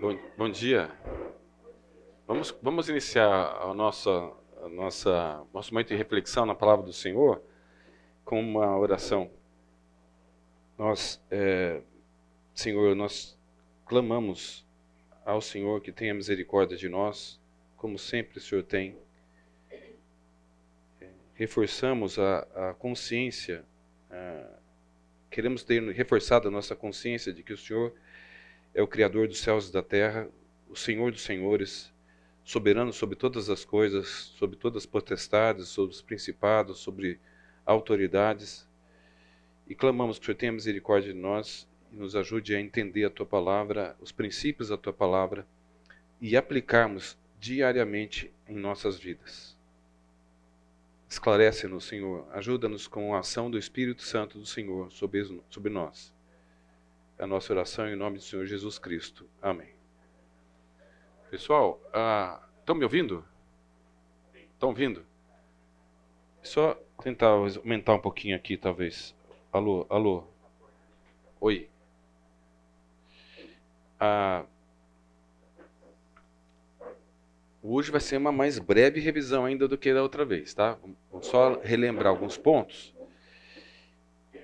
Bom, bom dia. Vamos, vamos iniciar a nossa, a nossa, nosso momento de reflexão na palavra do Senhor com uma oração. Nós, é, Senhor, nós clamamos ao Senhor que tenha misericórdia de nós, como sempre o Senhor tem. Reforçamos a, a consciência, a, queremos ter reforçado a nossa consciência de que o Senhor é o Criador dos céus e da terra, o Senhor dos senhores, soberano sobre todas as coisas, sobre todas as potestades, sobre os principados, sobre autoridades. E clamamos que o Senhor tenha misericórdia de nós e nos ajude a entender a tua palavra, os princípios da tua palavra e aplicarmos diariamente em nossas vidas. Esclarece-nos, Senhor, ajuda-nos com a ação do Espírito Santo do Senhor sobre, nós. A nossa oração em nome do Senhor Jesus Cristo. Amém. Pessoal, estão ah, me ouvindo? Estão ouvindo? Só tentar aumentar um pouquinho aqui, talvez. Alô, alô. Oi. Ah, hoje vai ser uma mais breve revisão ainda do que da outra vez, tá? Vamos só relembrar alguns pontos.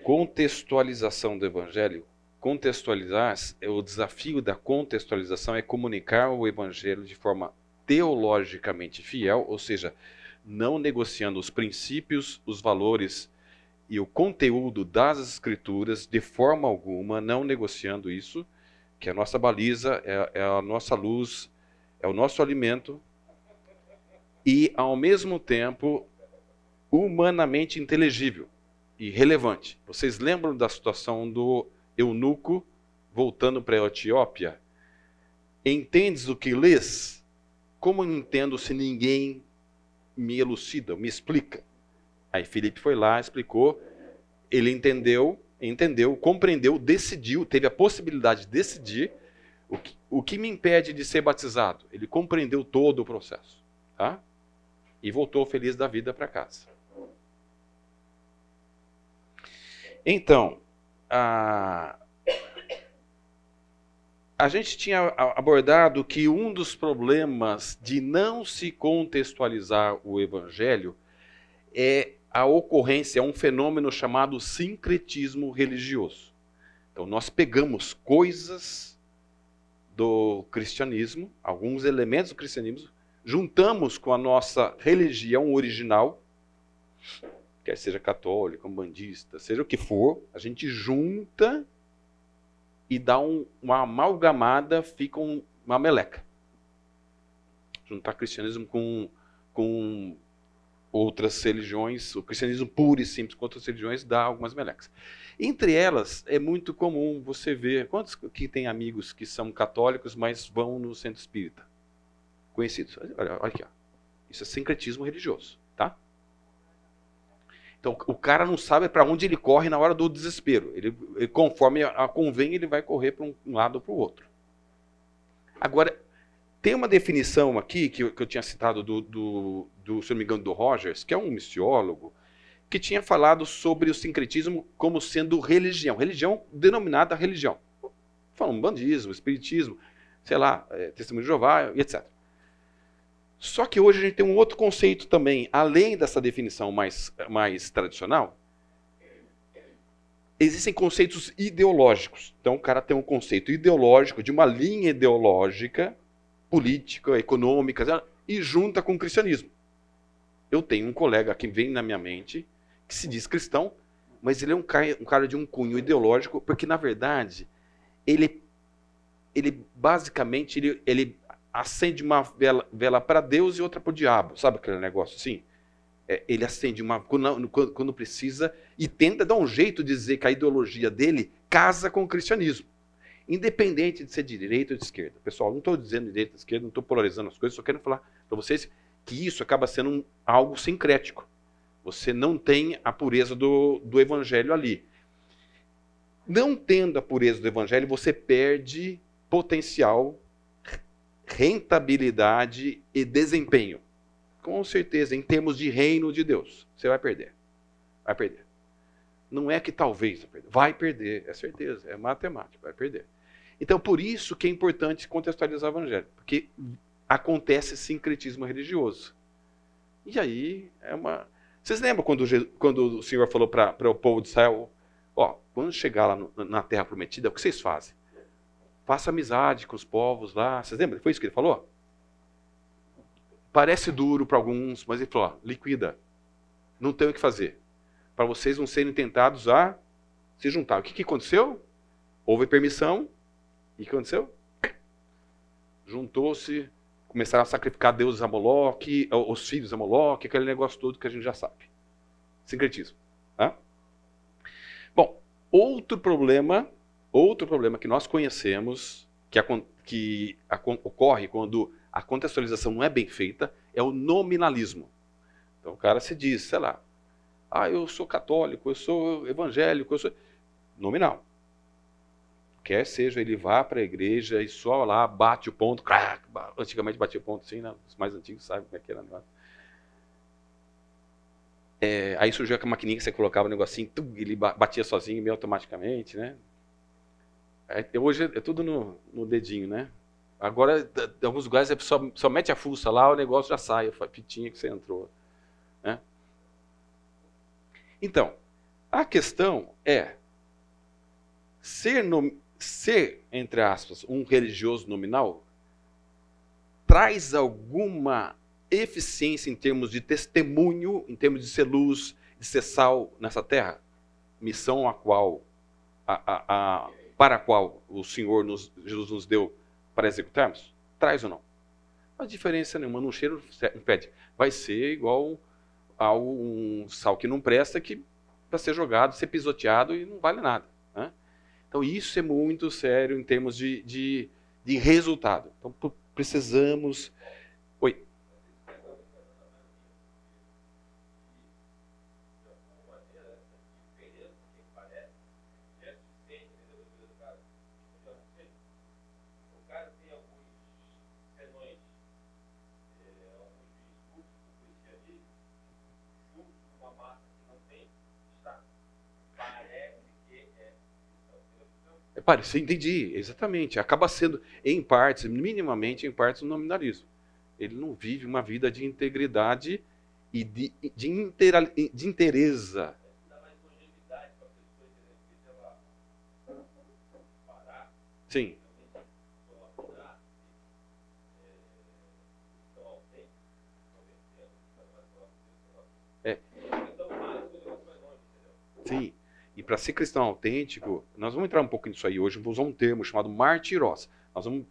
Contextualização do Evangelho contextualizar, o desafio da contextualização é comunicar o evangelho de forma teologicamente fiel, ou seja, não negociando os princípios, os valores e o conteúdo das escrituras de forma alguma, não negociando isso, que a nossa baliza, é, é a nossa luz, é o nosso alimento, e ao mesmo tempo humanamente inteligível e relevante. Vocês lembram da situação do eunuco, voltando para a Etiópia, entendes o que lês? Como entendo se ninguém me elucida, me explica? Aí Felipe foi lá, explicou, ele entendeu, entendeu, compreendeu, decidiu, teve a possibilidade de decidir o que, o que me impede de ser batizado. Ele compreendeu todo o processo, tá? E voltou feliz da vida para casa. Então, a, a gente tinha abordado que um dos problemas de não se contextualizar o evangelho é a ocorrência, é um fenômeno chamado sincretismo religioso. Então, nós pegamos coisas do cristianismo, alguns elementos do cristianismo, juntamos com a nossa religião original, quer seja católico, bandista, seja o que for, a gente junta e dá um, uma amalgamada, fica um, uma meleca. Juntar cristianismo com, com outras religiões, o cristianismo puro e simples com outras religiões dá algumas melecas. Entre elas, é muito comum você ver, quantos que tem amigos que são católicos, mas vão no centro espírita? Conhecidos. Olha, olha aqui, ó. isso é sincretismo religioso? Então o cara não sabe para onde ele corre na hora do desespero. Ele, ele conforme a, convém, ele vai correr para um lado ou para o outro. Agora, tem uma definição aqui que eu, que eu tinha citado do, do, do, se não me engano, do Rogers, que é um missiólogo, que tinha falado sobre o sincretismo como sendo religião, religião denominada religião. Falando bandismo, espiritismo, sei lá, é, testemunho de Jeová, etc. Só que hoje a gente tem um outro conceito também, além dessa definição mais, mais tradicional. Existem conceitos ideológicos. Então, o cara tem um conceito ideológico, de uma linha ideológica, política, econômica, e junta com o cristianismo. Eu tenho um colega que vem na minha mente, que se diz cristão, mas ele é um cara, um cara de um cunho ideológico, porque, na verdade, ele, ele basicamente ele, ele acende uma vela, vela para Deus e outra para o diabo. Sabe aquele negócio assim? É, ele acende uma quando, quando, precisa e tenta dar um jeito de dizer que a ideologia dele casa com o cristianismo. Independente de ser de direita ou de esquerda. Pessoal, não estou dizendo direita ou esquerda, não estou polarizando as coisas, só quero falar para vocês que isso acaba sendo um, algo sincrético. Você não tem a pureza do, do evangelho ali. Não tendo a pureza do evangelho, você perde potencial rentabilidade e desempenho. Com certeza, em termos de reino de Deus, você vai perder. Vai perder. Não é que talvez vai perder, é certeza, é matemática, vai perder. Então, por isso que é importante contextualizar o evangelho, porque acontece sincretismo religioso. E aí é uma. Vocês lembram quando, quando o Senhor falou para o povo de Israel: Ó, quando chegar lá no, na terra prometida, o que vocês fazem? Faça amizade com os povos lá. Vocês lembram? Foi isso que ele falou? Parece duro para alguns, mas ele falou: ó, liquida. Não tem o que fazer. Para vocês não serem tentados a se juntar. O que, que aconteceu? Houve permissão. E o que aconteceu? Juntou-se, começaram a sacrificar deuses a Moloque, os filhos a Moloque, aquele negócio todo que a gente já sabe. Sincretismo. Tá? Bom, outro problema, outro problema que nós conhecemos, que, a, que a, ocorre quando a contextualização não é bem feita, é o nominalismo. Então o cara se diz, sei lá, ah, eu sou católico, eu sou evangélico, eu sou. Nominal. Quer seja, ele vá para a igreja e só lá bate o ponto, crack, antigamente batia o ponto assim, né? os mais antigos sabem como é que era negócio. É, aí surgiu a maquininha que você colocava o negocinho, tum, ele batia sozinho meio automaticamente, né? É, hoje é tudo no, no dedinho, né? Agora, em alguns lugares, a pessoa só mete a fuça lá, o negócio já sai, a fitinha que você entrou. Né? Então, a questão é ser, no, ser, entre aspas, um religioso nominal traz alguma eficiência em termos de testemunho, em termos de ser luz, de ser sal nessa terra? Missão a qual, a, a, a, para a qual o Senhor, nos, Jesus nos deu para executarmos? Traz ou não? Não diferença nenhuma, não cheiro impede. Vai ser igual a um sal que não presta, que para ser jogado, ser pisoteado e não vale nada. Né? Então isso é muito sério em termos de, de, de resultado. Então precisamos Parece, entendi, exatamente. Acaba sendo, em partes, minimamente em partes, um nominalismo. Ele não vive uma vida de integridade e de, de, intera, de interesa. Sim. É. Sim. E para ser cristão autêntico, nós vamos entrar um pouco nisso aí hoje, vamos usar um termo chamado martirós. Nós vamos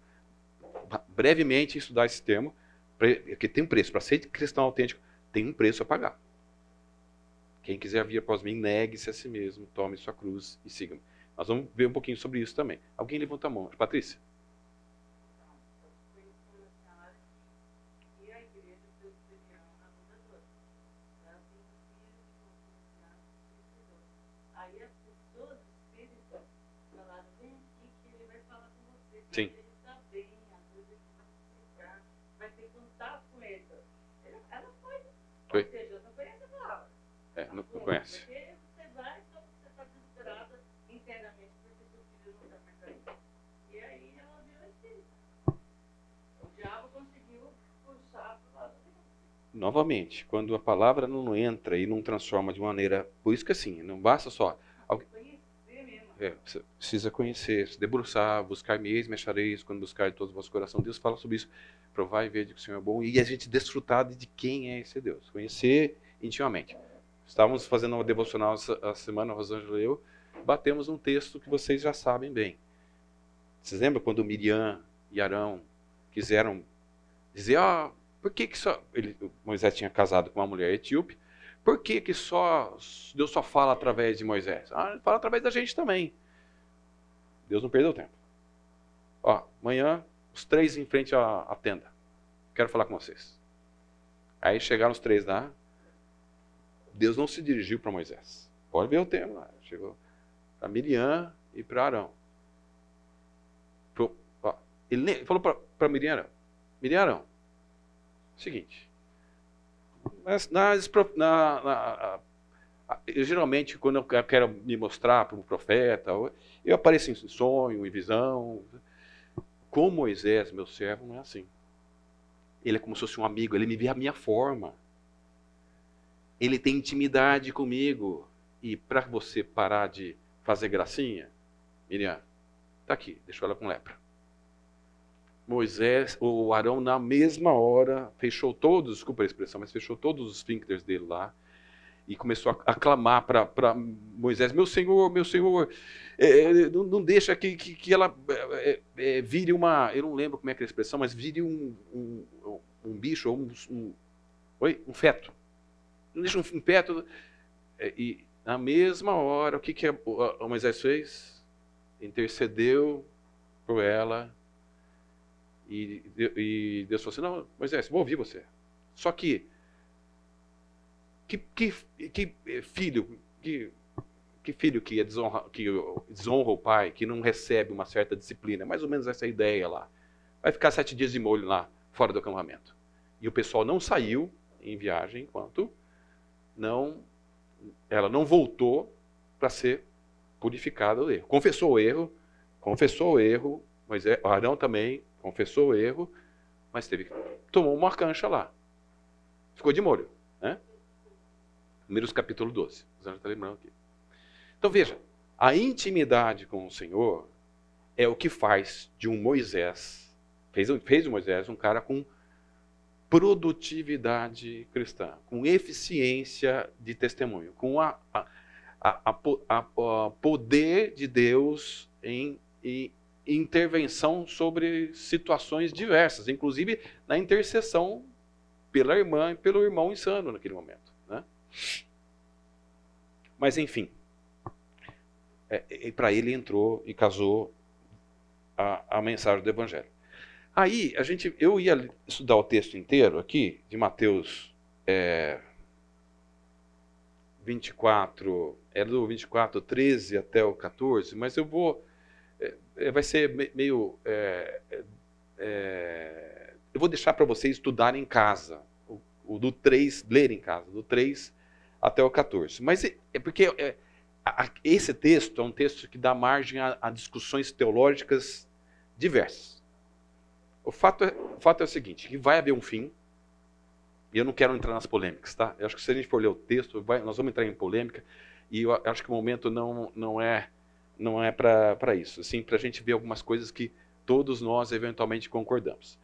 brevemente estudar esse termo, porque tem um preço. Para ser cristão autêntico, tem um preço a pagar. Quem quiser vir após mim, negue-se a si mesmo, tome sua cruz e siga-me. Nós vamos ver um pouquinho sobre isso também. Alguém levanta a mão. Patrícia? Sim. Foi? É, não, não conhece. Porque você vai, só você está desesperada internamente porque seu filho não está mais aí. E aí ela viu espírito. O diabo conseguiu puxar para o lado dele. Novamente, quando a palavra não entra e não transforma de maneira. Por isso que assim, não basta só. É, precisa conhecer, se debruçar, buscar me me achareis, quando buscar de todo o vosso coração. Deus fala sobre isso. Provar e ver de que o Senhor é bom. E a gente desfrutar de quem é esse Deus. Conhecer intimamente. Estávamos fazendo uma devocional a semana, Rosângela e eu, batemos um texto que vocês já sabem bem. Vocês lembram quando Miriam e Arão quiseram dizer, ah, por que, que só. Ele, Moisés tinha casado com uma mulher etíope, por que, que só Deus só fala através de Moisés? Ah, ele fala através da gente também. Deus não perdeu tempo. Ó, amanhã, os três em frente à, à tenda. Quero falar com vocês. Aí chegaram os três lá. Deus não se dirigiu para Moisés. Pode ver o tema lá. Chegou para Miriam e para Arão. Ele falou para Miriam Arão. Miriam Arão, seguinte, nas, nas, na, na, eu, geralmente, quando eu quero me mostrar para um profeta, eu apareço em sonho, em visão. Com Moisés, meu servo, não é assim. Ele é como se fosse um amigo, ele me vê a minha forma. Ele tem intimidade comigo. E para você parar de fazer gracinha, Miriam, tá aqui, deixou ela com lepra. Moisés, o Arão, na mesma hora, fechou todos, desculpa a expressão, mas fechou todos os esfíncteres dele lá e começou a, a clamar para Moisés: Meu senhor, meu senhor, é, é, não, não, deixa que, que, que ela é, é, é, vire uma. Eu não lembro como é que é a expressão, mas vire um, um, um bicho ou um, um, oi? um feto. Deixa um, um feto. É, e na mesma hora, o que, que a Moisés fez? Intercedeu por ela e, e Deus falou assim: Não, Moisés, vou ouvir você. Só que, que, que, que filho, que, que filho que, desonra, que desonra o pai, que não recebe uma certa disciplina, mais ou menos essa ideia lá. Vai ficar sete dias de molho lá, fora do acampamento. E o pessoal não saiu em viagem enquanto não, ela não voltou para ser purificada do erro. Confessou o erro, confessou o erro, mas Arão também confessou o erro, mas teve tomou uma cancha lá. Ficou de molho. Né? Números capítulo 12. Você está lembrando aqui. Então veja, a intimidade com o Senhor é o que faz de um Moisés, fez, fez de Moisés um cara com produtividade cristã, com eficiência de testemunho, com a, a, a, a poder de Deus em, em, intervenção sobre situações diversas, inclusive na intercessão pela irmã e pelo irmão insano naquele momento. Né? Mas enfim, é, para ele entrou e casou a, a mensagem do Evangelho. Aí a gente, eu ia estudar o texto inteiro aqui de Mateus é, 24, é do 24, 13 até o 14, mas eu vou é, vai ser meio. É, é, eu vou deixar para vocês estudarem em casa, o, o, do 3, ler em casa, do 3 até o 14. Mas é, é porque é, a, esse texto é um texto que dá margem a, a discussões teológicas diversas. O fato, é, o fato é o seguinte: que vai haver um fim, e eu não quero entrar nas polêmicas, tá? Eu acho que se a gente for ler o texto, vai, nós vamos entrar em polêmica, e eu acho que o momento não, não é não é para isso, sim para a gente ver algumas coisas que todos nós eventualmente concordamos.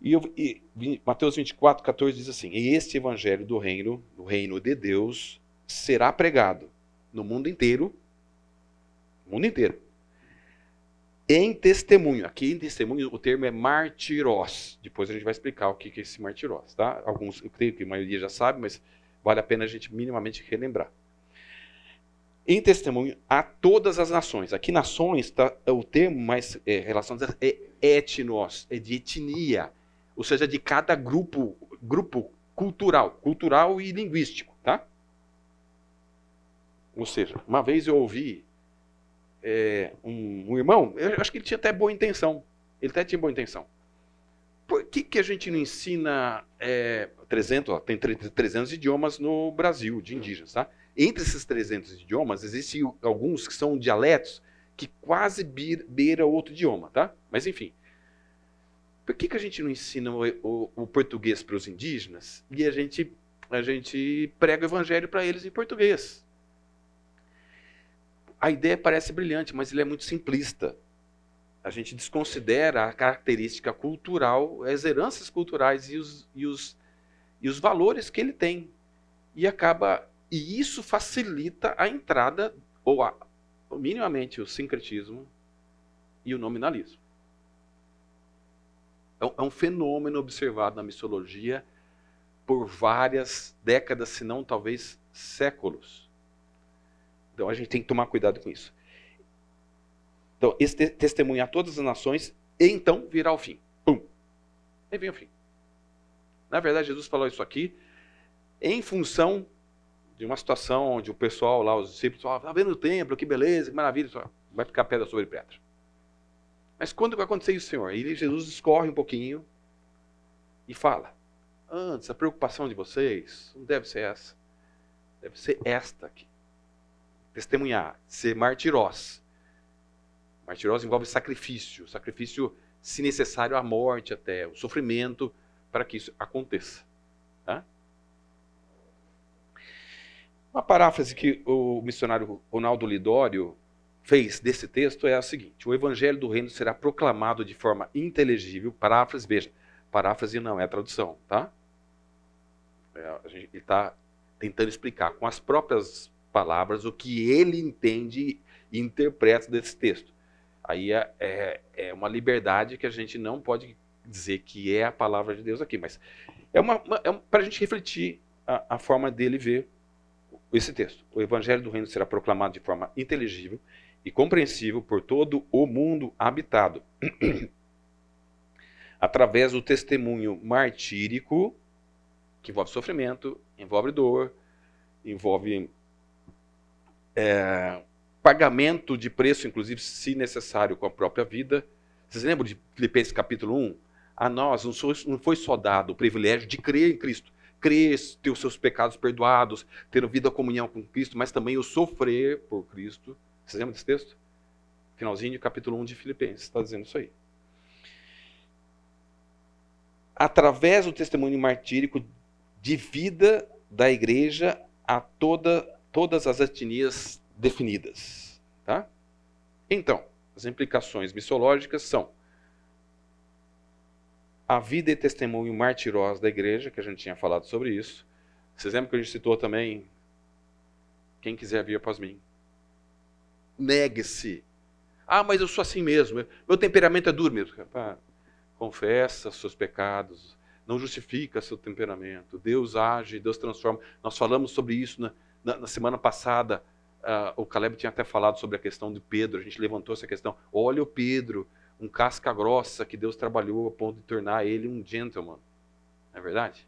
E, eu, e, Mateus 24, 14 diz assim: E este evangelho do reino, do reino de Deus, será pregado no mundo inteiro, mundo inteiro, em testemunho. Aqui em testemunho o termo é martirós. Depois a gente vai explicar o que é esse martirós, tá? Alguns, eu creio que a maioria já sabe, mas vale a pena a gente minimamente relembrar em testemunho a todas as nações. Aqui nações, tá, o termo mais é, relacionado é etnos, é de etnia, ou seja, de cada grupo, grupo cultural, cultural e linguístico, tá? Ou seja, uma vez eu ouvi é, um, um, irmão, eu acho que ele tinha até boa intenção, ele até tinha boa intenção. Por que, que a gente não ensina é, 300, ó, tem 300 idiomas no Brasil, de indígenas, tá? Entre esses 300 idiomas, existem alguns que são dialetos que quase beira outro idioma, tá? Mas enfim. Por que, que a gente não ensina o, o, o português para os indígenas e a gente, a gente prega o evangelho para eles em português? A ideia parece brilhante, mas ele é muito simplista. A gente desconsidera a característica cultural, as heranças culturais e os, e os, e os valores que ele tem. E acaba e isso facilita a entrada, ou a, minimamente, o sincretismo e o nominalismo. É um, é um fenômeno observado na missologia por várias décadas, se não talvez séculos. Então a gente tem que tomar cuidado com isso. Então, esse te testemunhar todas as nações, e então virá o fim. Pum! Aí vem o fim. Na verdade, Jesus falou isso aqui em função de uma situação onde o pessoal lá, os discípulos, falavam, está vendo o templo, que beleza, que maravilha, vai ficar pedra sobre pedra. Mas quando vai acontecer isso, Senhor? E Jesus discorre um pouquinho e fala, antes, a preocupação de vocês não deve ser essa. deve ser esta aqui. Testemunhar, ser martirós. Martirós envolve sacrifício, sacrifício, se necessário, a morte até, o sofrimento para que isso aconteça. Tá? Uma paráfrase que o missionário Ronaldo Lidório fez desse texto é a seguinte: o evangelho do reino será proclamado de forma inteligível. Paráfrase, veja, paráfrase não é tradução, tá? É, gente, ele está tentando explicar com as próprias palavras o que ele entende e interpreta desse texto. Aí é, é, é uma liberdade que a gente não pode dizer que é a palavra de Deus aqui, mas é, uma, uma é para a gente refletir a, a forma dele ver esse texto. O evangelho do reino será proclamado de forma inteligível e compreensível por todo o mundo habitado, através do testemunho martírico, que envolve sofrimento, envolve dor, envolve é, pagamento de preço, inclusive, se necessário, com a própria vida. Vocês lembram de Filipenses capítulo 1? A nós não foi só dado o privilégio de crer em Cristo, crer, ter os seus pecados perdoados, ter vida comunhão com Cristo, mas também o sofrer por Cristo vocês lembram desse texto? Finalzinho, capítulo 1 de Filipenses, está dizendo isso aí. Através do testemunho martírico de vida da igreja a toda, todas as etnias definidas. Tá? Então, as implicações missiológicas são a vida e testemunho martiroso da igreja, que a gente tinha falado sobre isso. Vocês lembram que a gente citou também? Quem quiser vir após mim, negue-se. Ah, mas eu sou assim mesmo. Meu temperamento é duro mesmo. confessa seus pecados. Não justifica seu temperamento. Deus age, Deus transforma. Nós falamos sobre isso na, na, na semana passada. Uh, o Caleb tinha até falado sobre a questão de Pedro. A gente levantou essa questão. Olha o Pedro, um casca grossa que Deus trabalhou a ponto de tornar ele um gentleman. Não é verdade?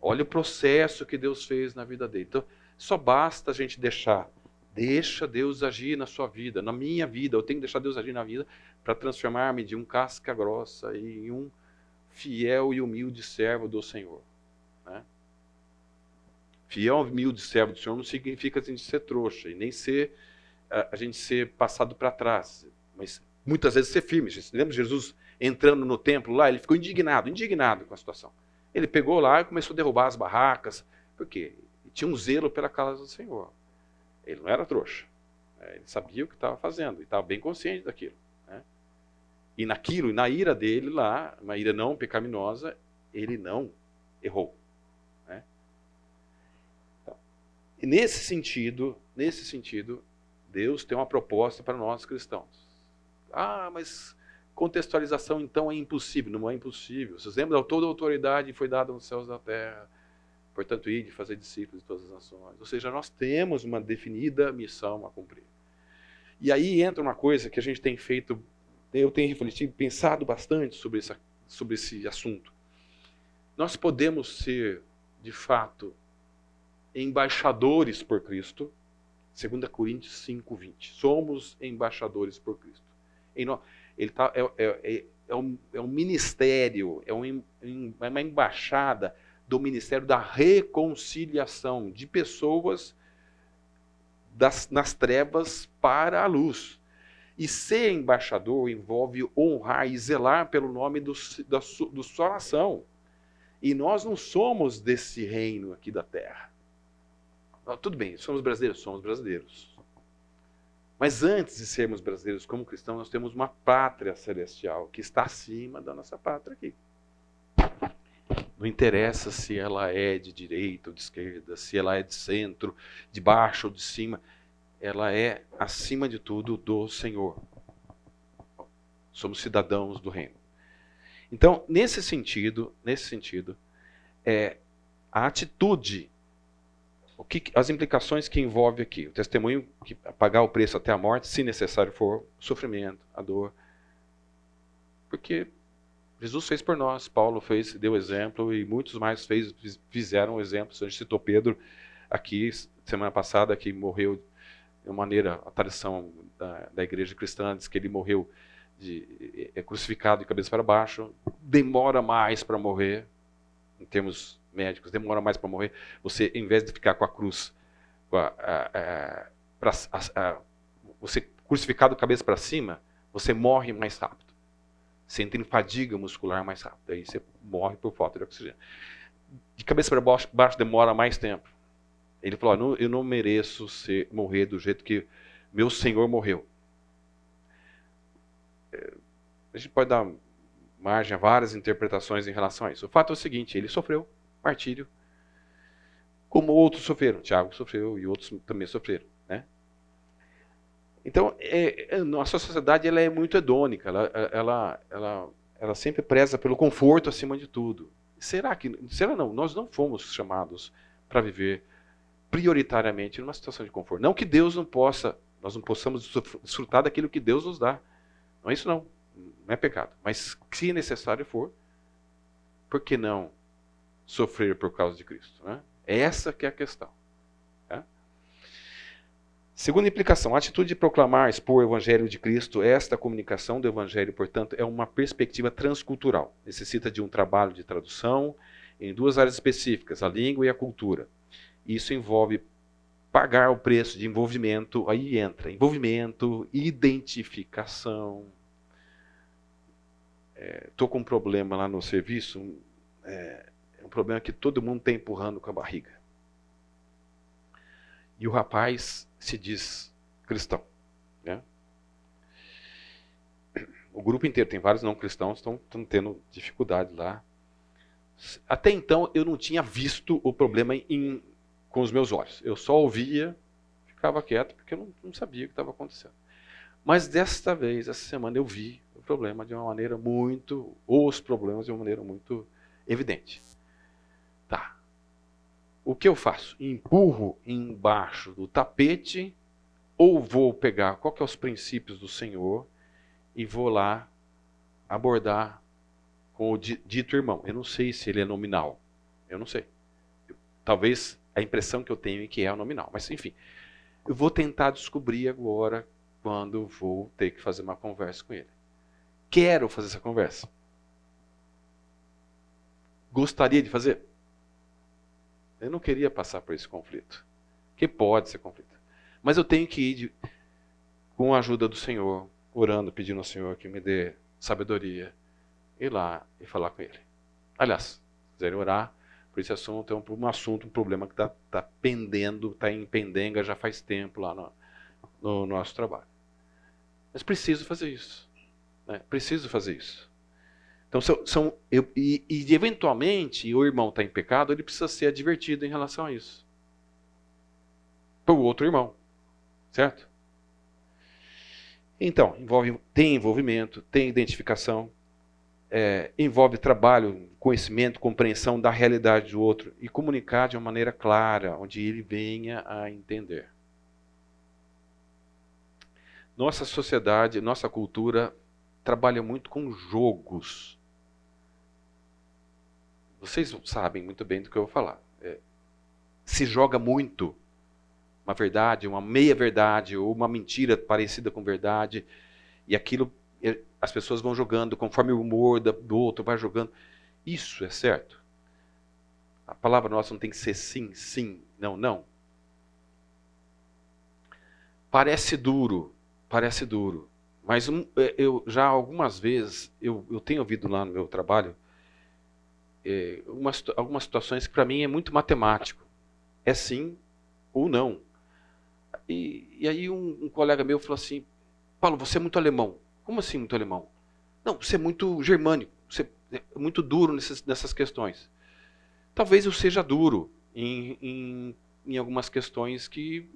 Olha o processo que Deus fez na vida dele. Então, só basta a gente deixar Deixa Deus agir na sua vida, na minha vida. Eu tenho que deixar Deus agir na vida para transformar-me de um casca grossa em um fiel e humilde servo do Senhor. Fiel e humilde servo do Senhor não significa a gente ser trouxa e nem ser a, gente ser passado para trás, mas muitas vezes ser firme. Lembra Jesus entrando no templo lá? Ele ficou indignado, indignado com a situação. Ele pegou lá e começou a derrubar as barracas. Por quê? Tinha um zelo pela casa do Senhor. Ele não era trouxa. Né? Ele sabia o que estava fazendo e estava bem consciente daquilo. Né? E naquilo, na ira dele lá, uma ira não pecaminosa, ele não errou. Né? Então, e nesse sentido, nesse sentido, Deus tem uma proposta para nós cristãos. Ah, mas contextualização então é impossível. Não é impossível. Vocês lembram? Toda a autoridade foi dada nos céus da terra. Portanto, ir de fazer discípulos de todas as nações. Ou seja, nós temos uma definida missão a cumprir. E aí entra uma coisa que a gente tem feito, eu tenho refletido, pensado bastante sobre, essa, sobre esse assunto. Nós podemos ser, de fato, embaixadores por Cristo, 2 Coríntios 5, 20. Somos embaixadores por Cristo. Ele tá, é, é, é, é, um, é um ministério, é, um, é uma embaixada do ministério da reconciliação de pessoas das, nas trevas para a luz. E ser embaixador envolve honrar e zelar pelo nome do, da, do sua nação. E nós não somos desse reino aqui da terra. Tudo bem, somos brasileiros? Somos brasileiros. Mas antes de sermos brasileiros como cristãos, nós temos uma pátria celestial que está acima da nossa pátria aqui. Não interessa se ela é de direita ou de esquerda, se ela é de centro, de baixo ou de cima. Ela é, acima de tudo, do Senhor. Somos cidadãos do reino. Então, nesse sentido, nesse sentido, é, a atitude, o que, as implicações que envolve aqui, o testemunho que pagar o preço até a morte, se necessário for, o sofrimento, a dor. Porque Jesus fez por nós, Paulo fez, deu exemplo e muitos mais fez, fizeram exemplos. A gente citou Pedro aqui semana passada que morreu de uma maneira a tradição da, da igreja cristã diz que ele morreu de, é crucificado de cabeça para baixo, demora mais para morrer em termos médicos, demora mais para morrer. Você, em vez de ficar com a cruz, com a, a, pra, você crucificado cabeça para cima, você morre mais rápido. Em fadiga muscular mais rápido. Aí você morre por falta de oxigênio. De cabeça para baixo, baixo demora mais tempo. Ele falou: Eu não mereço ser, morrer do jeito que meu Senhor morreu. É, a gente pode dar margem a várias interpretações em relação a isso. O fato é o seguinte: ele sofreu martírio, como outros sofreram. Tiago sofreu e outros também sofreram. Né? Então, é, é, nossa sociedade ela é muito hedônica, ela, ela, ela, ela sempre preza pelo conforto acima de tudo. Será que, será não, nós não fomos chamados para viver prioritariamente numa situação de conforto. Não que Deus não possa, nós não possamos desfrutar daquilo que Deus nos dá. Não é isso não, não é pecado. Mas se necessário for, por que não sofrer por causa de Cristo? Né? Essa que é a questão. Segunda implicação, a atitude de proclamar, expor o Evangelho de Cristo, esta comunicação do Evangelho, portanto, é uma perspectiva transcultural. Necessita de um trabalho de tradução em duas áreas específicas, a língua e a cultura. Isso envolve pagar o preço de envolvimento, aí entra envolvimento, identificação. Estou é, com um problema lá no serviço, é um problema que todo mundo está empurrando com a barriga. E o rapaz se diz cristão. Né? O grupo inteiro, tem vários não cristãos, estão tendo dificuldade lá. Até então eu não tinha visto o problema em, com os meus olhos. Eu só ouvia, ficava quieto, porque eu não, não sabia o que estava acontecendo. Mas desta vez, essa semana, eu vi o problema de uma maneira muito, ou os problemas de uma maneira muito evidente. O que eu faço? Empurro embaixo do tapete ou vou pegar qual que é os princípios do Senhor e vou lá abordar com o dito irmão. Eu não sei se ele é nominal. Eu não sei. Talvez a impressão que eu tenho é que é nominal. Mas enfim, eu vou tentar descobrir agora quando vou ter que fazer uma conversa com ele. Quero fazer essa conversa. Gostaria de fazer? Eu não queria passar por esse conflito. Que pode ser conflito. Mas eu tenho que ir de, com a ajuda do Senhor, orando, pedindo ao Senhor que me dê sabedoria, ir lá e falar com Ele. Aliás, se quiserem orar por esse assunto, é um, um assunto, um problema que está tá pendendo, está em pendenga já faz tempo lá no, no nosso trabalho. Mas preciso fazer isso. Né? Preciso fazer isso. Então, são, são eu, e, e, eventualmente o irmão está em pecado, ele precisa ser advertido em relação a isso. Para o outro irmão. Certo? Então, envolve, tem envolvimento, tem identificação, é, envolve trabalho, conhecimento, compreensão da realidade do outro e comunicar de uma maneira clara, onde ele venha a entender. Nossa sociedade, nossa cultura trabalha muito com jogos vocês sabem muito bem do que eu vou falar. É, se joga muito uma verdade, uma meia-verdade ou uma mentira parecida com verdade, e aquilo é, as pessoas vão jogando conforme o humor do outro vai jogando. Isso é certo? A palavra nossa não tem que ser sim, sim, não, não. Parece duro, parece duro. Mas um, é, eu já algumas vezes, eu, eu tenho ouvido lá no meu trabalho, é, umas, algumas situações que para mim é muito matemático. É sim ou não. E, e aí um, um, colega meu falou assim, Paulo, você é muito alemão. Como assim muito alemão? Não, você é muito germânico, você é muito duro nessas, nessas questões. Talvez eu seja duro em, em, em algumas questões que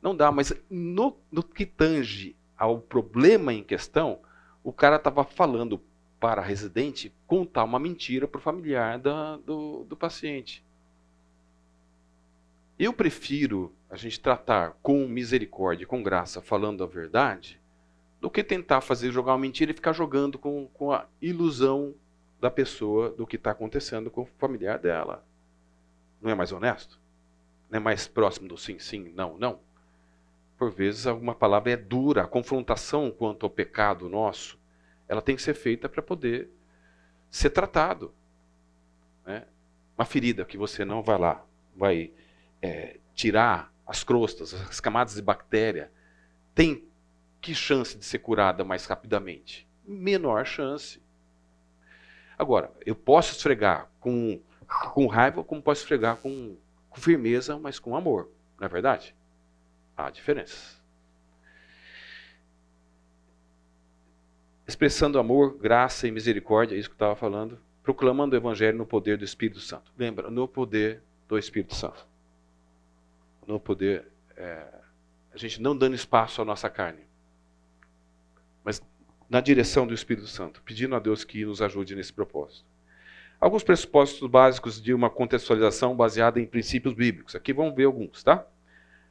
não dá, mas no, no que tange ao problema em questão, o cara estava falando para a residente contar uma mentira para o familiar da, do, do paciente. Eu prefiro a gente tratar com misericórdia, com graça, falando a verdade, do que tentar fazer jogar uma mentira e ficar jogando com, com a ilusão da pessoa do que está acontecendo com o familiar dela. Não é mais honesto? Não é mais próximo do sim, sim, não, não? Por vezes alguma palavra é dura, a confrontação quanto ao pecado nosso ela tem que ser feita para poder ser tratado. Né? uma ferida que você não vai lá, vai é, tirar as crostas, as camadas de bactéria, tem que chance de ser curada mais rapidamente? Menor chance. Agora, eu posso esfregar com, com raiva, como posso esfregar com, com firmeza, mas com amor. Não é verdade? Há diferenças. Expressando amor, graça e misericórdia, é isso que eu estava falando. Proclamando o Evangelho no poder do Espírito Santo. Lembra, no poder do Espírito Santo. No poder. É, a gente não dando espaço à nossa carne, mas na direção do Espírito Santo, pedindo a Deus que nos ajude nesse propósito. Alguns pressupostos básicos de uma contextualização baseada em princípios bíblicos. Aqui vamos ver alguns, tá?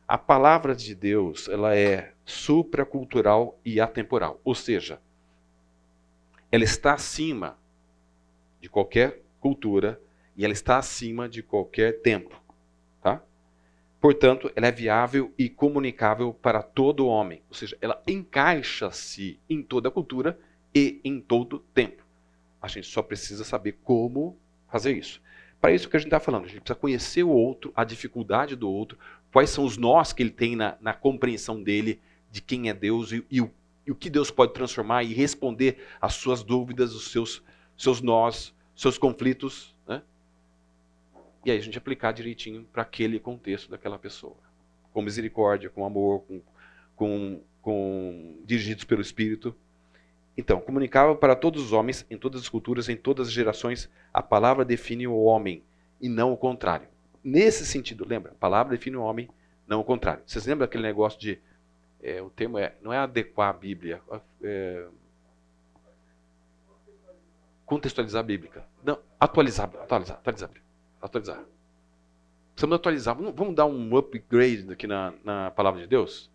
A palavra de Deus, ela é supracultural e atemporal, ou seja, ela está acima de qualquer cultura e ela está acima de qualquer tempo, tá? Portanto, ela é viável e comunicável para todo homem, ou seja, ela encaixa-se em toda cultura e em todo tempo. A gente só precisa saber como fazer isso. Para isso que a gente está falando, a gente precisa conhecer o outro, a dificuldade do outro, quais são os nós que ele tem na, na compreensão dele de quem é Deus e, e, o, o, que Deus pode transformar e responder às suas dúvidas, os seus, seus nós, seus conflitos e aí a gente aplicar direitinho para aquele contexto daquela pessoa. Com misericórdia, com amor, com, com, com dirigidos pelo Espírito. Então, comunicava para todos os homens, em todas as culturas, em todas as gerações, a palavra define o homem e não o contrário. Nesse sentido, lembra? A palavra define o homem, não o contrário. Vocês lembram aquele negócio de. É, o termo é. Não é adequar a Bíblia. É, contextualizar a Bíblia. Não, atualizar, atualizar, atualizar atualizar. Precisamos atualizar. Vamos, vamos dar um upgrade aqui na, na palavra de Deus?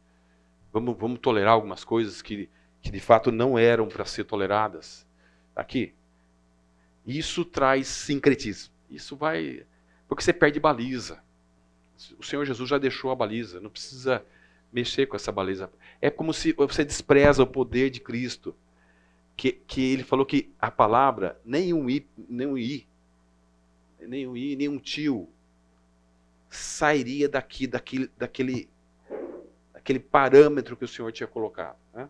Vamos, vamos tolerar algumas coisas que, que de fato não eram para ser toleradas aqui? Isso traz sincretismo. Isso vai. Porque você perde baliza. O Senhor Jesus já deixou a baliza. Não precisa mexer com essa baliza. É como se você despreza o poder de Cristo. Que, que ele falou que a palavra, nem um i, nem um i nenhum i, nenhum tio sairia daqui, daquele, daquele, daquele parâmetro que o Senhor tinha colocado. Né?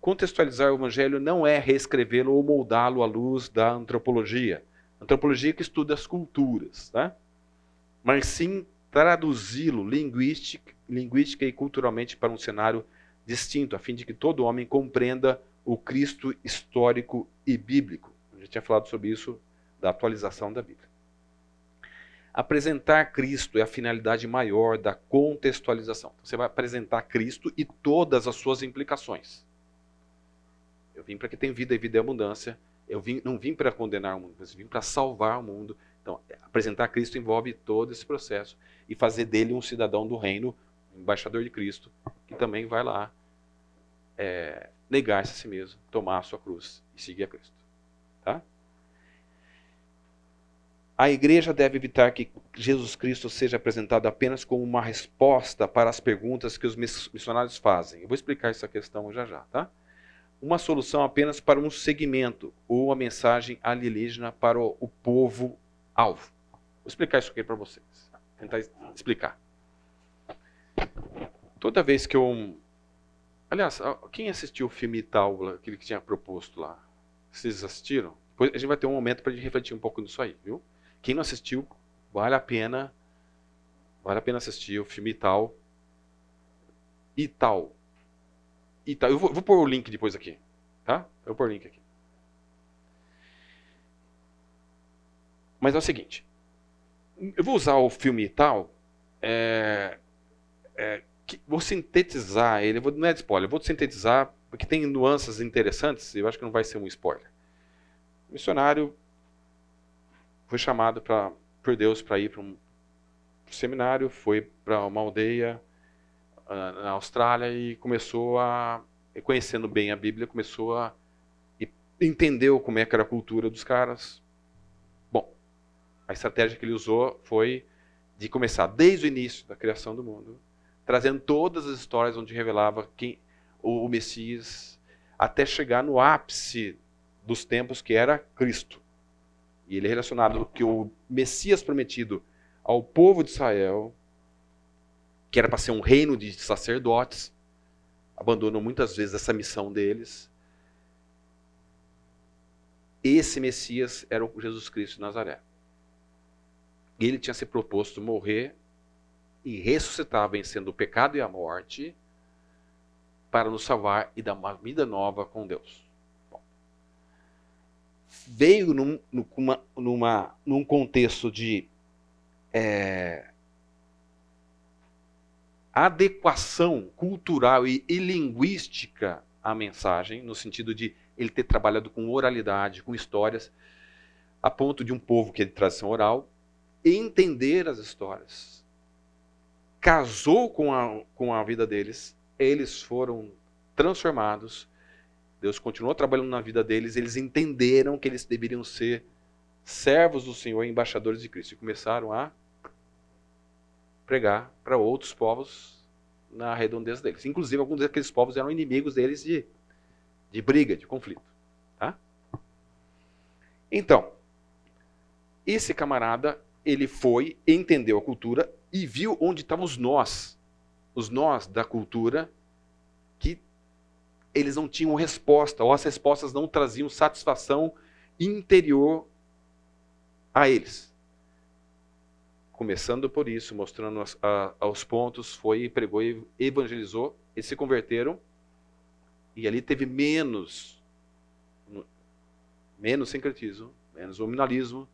Contextualizar o Evangelho não é reescrevê-lo ou moldá-lo à luz da antropologia. Antropologia que estuda as culturas, né? mas sim traduzi-lo linguística, e culturalmente para um cenário distinto, a fim de que todo homem compreenda o Cristo histórico e bíblico. A gente tinha falado sobre isso da atualização da Bíblia. Apresentar Cristo é a finalidade maior da contextualização. Você vai apresentar Cristo e todas as suas implicações. Eu vim para que tenha vida e vida e abundância. Eu vim, não vim para condenar o mundo, mas vim para salvar o mundo. Então, apresentar Cristo envolve todo esse processo e fazer dele um cidadão do reino, embaixador de Cristo, que também vai lá é, negar-se a si mesmo, tomar a sua cruz e seguir a Cristo. Tá? A igreja deve evitar que Jesus Cristo seja apresentado apenas como uma resposta para as perguntas que os missionários fazem. Eu vou explicar essa questão já já, tá? Uma solução apenas para um segmento ou uma mensagem alienígena para o povo alvo. Vou explicar isso aqui para vocês. Tentar explicar. Toda vez que eu Aliás, quem assistiu o filme tal, aquele que tinha proposto lá? Vocês assistiram? Depois a gente vai ter um momento para refletir um pouco nisso aí, viu? Quem não assistiu, vale a pena. Vale a pena assistir o filme tal. E tal. E tal. Eu vou, vou pôr o link depois aqui. Tá? Eu vou pôr o link aqui. Mas é o seguinte. Eu vou usar o filme tal. É, é, que, vou sintetizar ele. Vou, não é de spoiler, vou sintetizar, porque tem nuances interessantes. Eu acho que não vai ser um spoiler. O missionário foi chamado pra, por Deus para ir para um seminário, foi para uma aldeia uh, na Austrália e começou a, conhecendo bem a Bíblia, começou a entendeu como é que era a cultura dos caras. A estratégia que ele usou foi de começar desde o início da criação do mundo, trazendo todas as histórias onde revelava quem o Messias, até chegar no ápice dos tempos que era Cristo. E ele é relacionado que o Messias prometido ao povo de Israel, que era para ser um reino de sacerdotes, abandonam muitas vezes essa missão deles. Esse Messias era o Jesus Cristo de Nazaré. Ele tinha se proposto morrer e ressuscitar, vencendo o pecado e a morte, para nos salvar e dar uma vida nova com Deus. Bom, veio num, numa, numa, num contexto de é, adequação cultural e, e linguística à mensagem, no sentido de ele ter trabalhado com oralidade, com histórias, a ponto de um povo que é de tradição oral entender as histórias. Casou com a, com a vida deles, eles foram transformados, Deus continuou trabalhando na vida deles, eles entenderam que eles deveriam ser servos do Senhor, embaixadores de Cristo, e começaram a pregar para outros povos na redondeza deles. Inclusive, alguns daqueles povos eram inimigos deles de, de briga, de conflito. Tá? Então, esse camarada, ele foi, entendeu a cultura e viu onde estavam os nós, os nós da cultura, que eles não tinham resposta, ou as respostas não traziam satisfação interior a eles. Começando por isso, mostrando as, a, aos pontos, foi, pregou evangelizou, eles se converteram, e ali teve menos, menos sincretismo, menos nominalismo,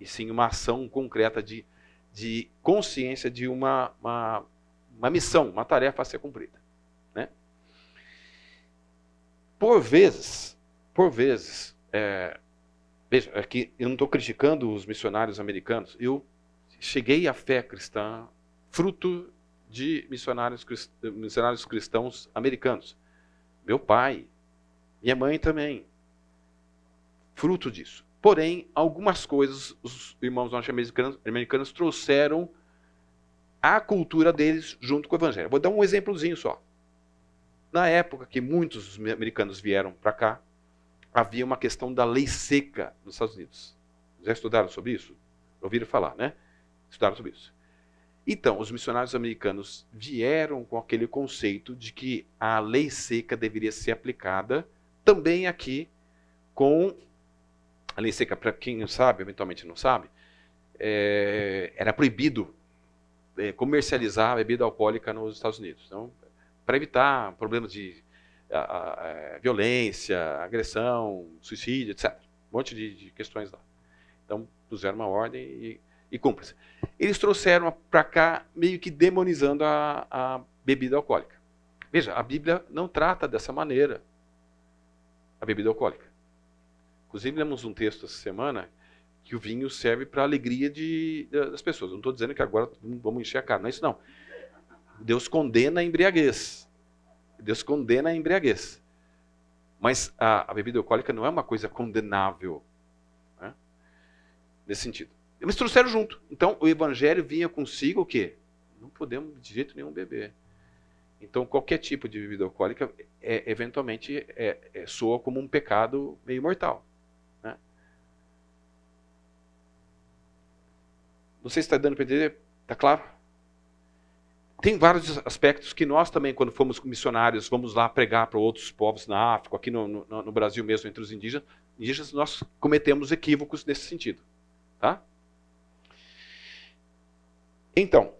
e sim uma ação concreta de, de consciência de uma, uma, uma missão, uma tarefa a ser cumprida. Né? Por vezes, por vezes, é, veja, aqui eu não estou criticando os missionários americanos, eu cheguei à fé cristã fruto de missionários, missionários cristãos americanos. Meu pai, minha mãe também. Fruto disso. Porém, algumas coisas os irmãos norte-americanos americanos trouxeram a cultura deles junto com o evangelho. Vou dar um exemplozinho só. Na época que muitos americanos vieram para cá, havia uma questão da lei seca nos Estados Unidos. Já estudaram sobre isso? Ouviram falar, né? estudaram sobre isso. Então, os missionários americanos vieram com aquele conceito de que a lei seca deveria ser aplicada também aqui com a lei seca, para quem não sabe, eventualmente não sabe, é, era proibido é, comercializar bebida alcoólica nos Estados Unidos. Então, para evitar problemas de a, a, a, é, violência, agressão, suicídio, etc. Um monte de, de questões lá. Então, puseram uma ordem e e cúmplice. Eles trouxeram para cá meio que demonizando a, a bebida alcoólica. Veja, a Bíblia não trata dessa maneira a bebida alcoólica. Inclusive, lemos um texto essa semana que o vinho serve para a alegria de, das pessoas. Não estou dizendo que agora vamos encher a cara, não é isso não. Deus condena a embriaguez. Deus condena a embriaguez. Mas a, a bebida alcoólica não é uma coisa condenável. Né? Nesse sentido. Eles trouxeram junto. Então o evangelho vinha consigo o quê? Não podemos de jeito nenhum beber. Então qualquer tipo de bebida alcoólica é, eventualmente é, é, soa como um pecado meio mortal. Não sei se está dando para entender. Está claro? Tem vários aspectos que nós também, quando fomos missionários, vamos lá pregar para outros povos na África, aqui no, no, no Brasil mesmo, entre os indígenas, indígenas, nós cometemos equívocos nesse sentido. Tá? Então,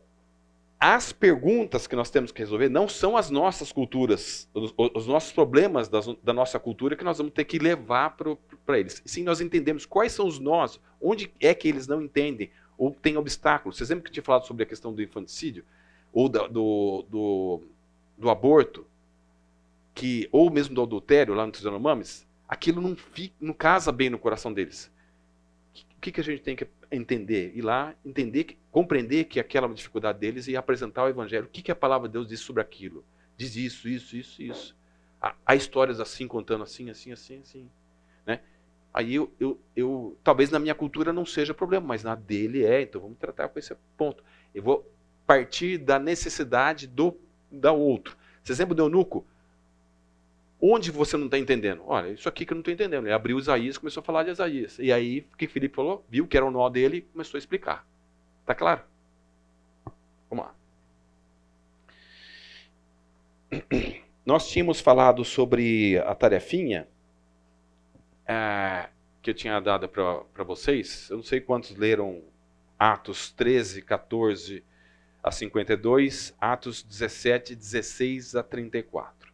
as perguntas que nós temos que resolver não são as nossas culturas, os, os nossos problemas das, da nossa cultura que nós vamos ter que levar para eles. Sim, nós entendemos quais são os nós, onde é que eles não entendem, ou tem obstáculos. Vocês lembram que eu tinha falado sobre a questão do infanticídio? Ou do, do, do, do aborto? que Ou mesmo do adultério, lá no Yanomamis? Aquilo não, fica, não casa bem no coração deles. O que, que a gente tem que entender? Ir lá, entender, compreender que aquela dificuldade deles e apresentar o evangelho. O que, que a palavra de Deus diz sobre aquilo? Diz isso, isso, isso, isso. Há, há histórias assim, contando assim, assim, assim, assim. Aí eu, eu, eu, talvez na minha cultura não seja problema, mas na dele é, então vamos tratar com esse ponto. Eu vou partir da necessidade do da outro. Vocês lembram do eunuco? Onde você não está entendendo? Olha, isso aqui que eu não estou entendendo. Ele abriu Isaías começou a falar de Isaías. E aí, o que Felipe falou? Viu que era o nó dele e começou a explicar. Está claro? Vamos lá. Nós tínhamos falado sobre a tarefinha é, que eu tinha dado para vocês. Eu não sei quantos leram Atos 13, 14 a 52, Atos 17, 16 a 34.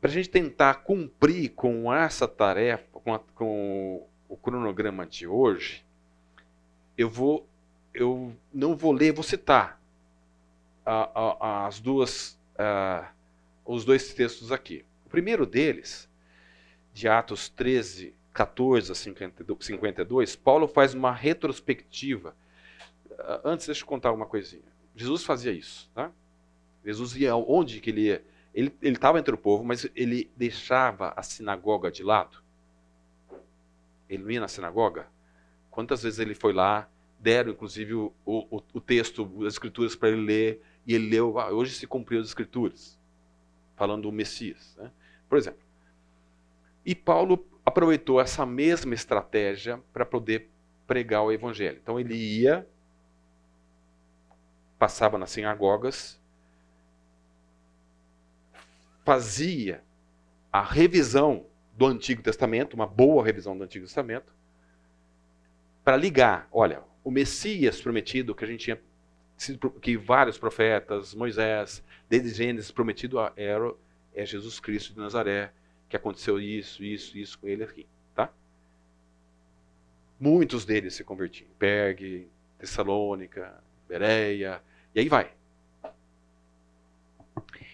Para a gente tentar cumprir com essa tarefa, com, a, com o cronograma de hoje, eu vou, eu não vou ler, vou citar as duas, os dois textos aqui. O primeiro deles, de Atos 13, 14 a 52, Paulo faz uma retrospectiva. Antes, deixa eu contar uma coisinha. Jesus fazia isso, tá? Jesus ia onde que ele ia? Ele estava entre o povo, mas ele deixava a sinagoga de lado. Ele não ia na sinagoga. Quantas vezes ele foi lá, deram inclusive o, o, o texto, as escrituras para ele ler, e ele leu, ah, hoje se cumpriu as escrituras, falando do Messias. Né? Por exemplo. E Paulo aproveitou essa mesma estratégia para poder pregar o evangelho. Então ele ia, passava nas sinagogas, fazia a revisão do Antigo Testamento, uma boa revisão do Antigo Testamento, para ligar, olha, o Messias prometido que a gente tinha que vários profetas, Moisés, desde Gênesis prometido era é Jesus Cristo de Nazaré, que aconteceu isso, isso, isso com ele aqui, tá? Muitos deles se convertiam, Pergue, Tessalônica, Bereia, e aí vai.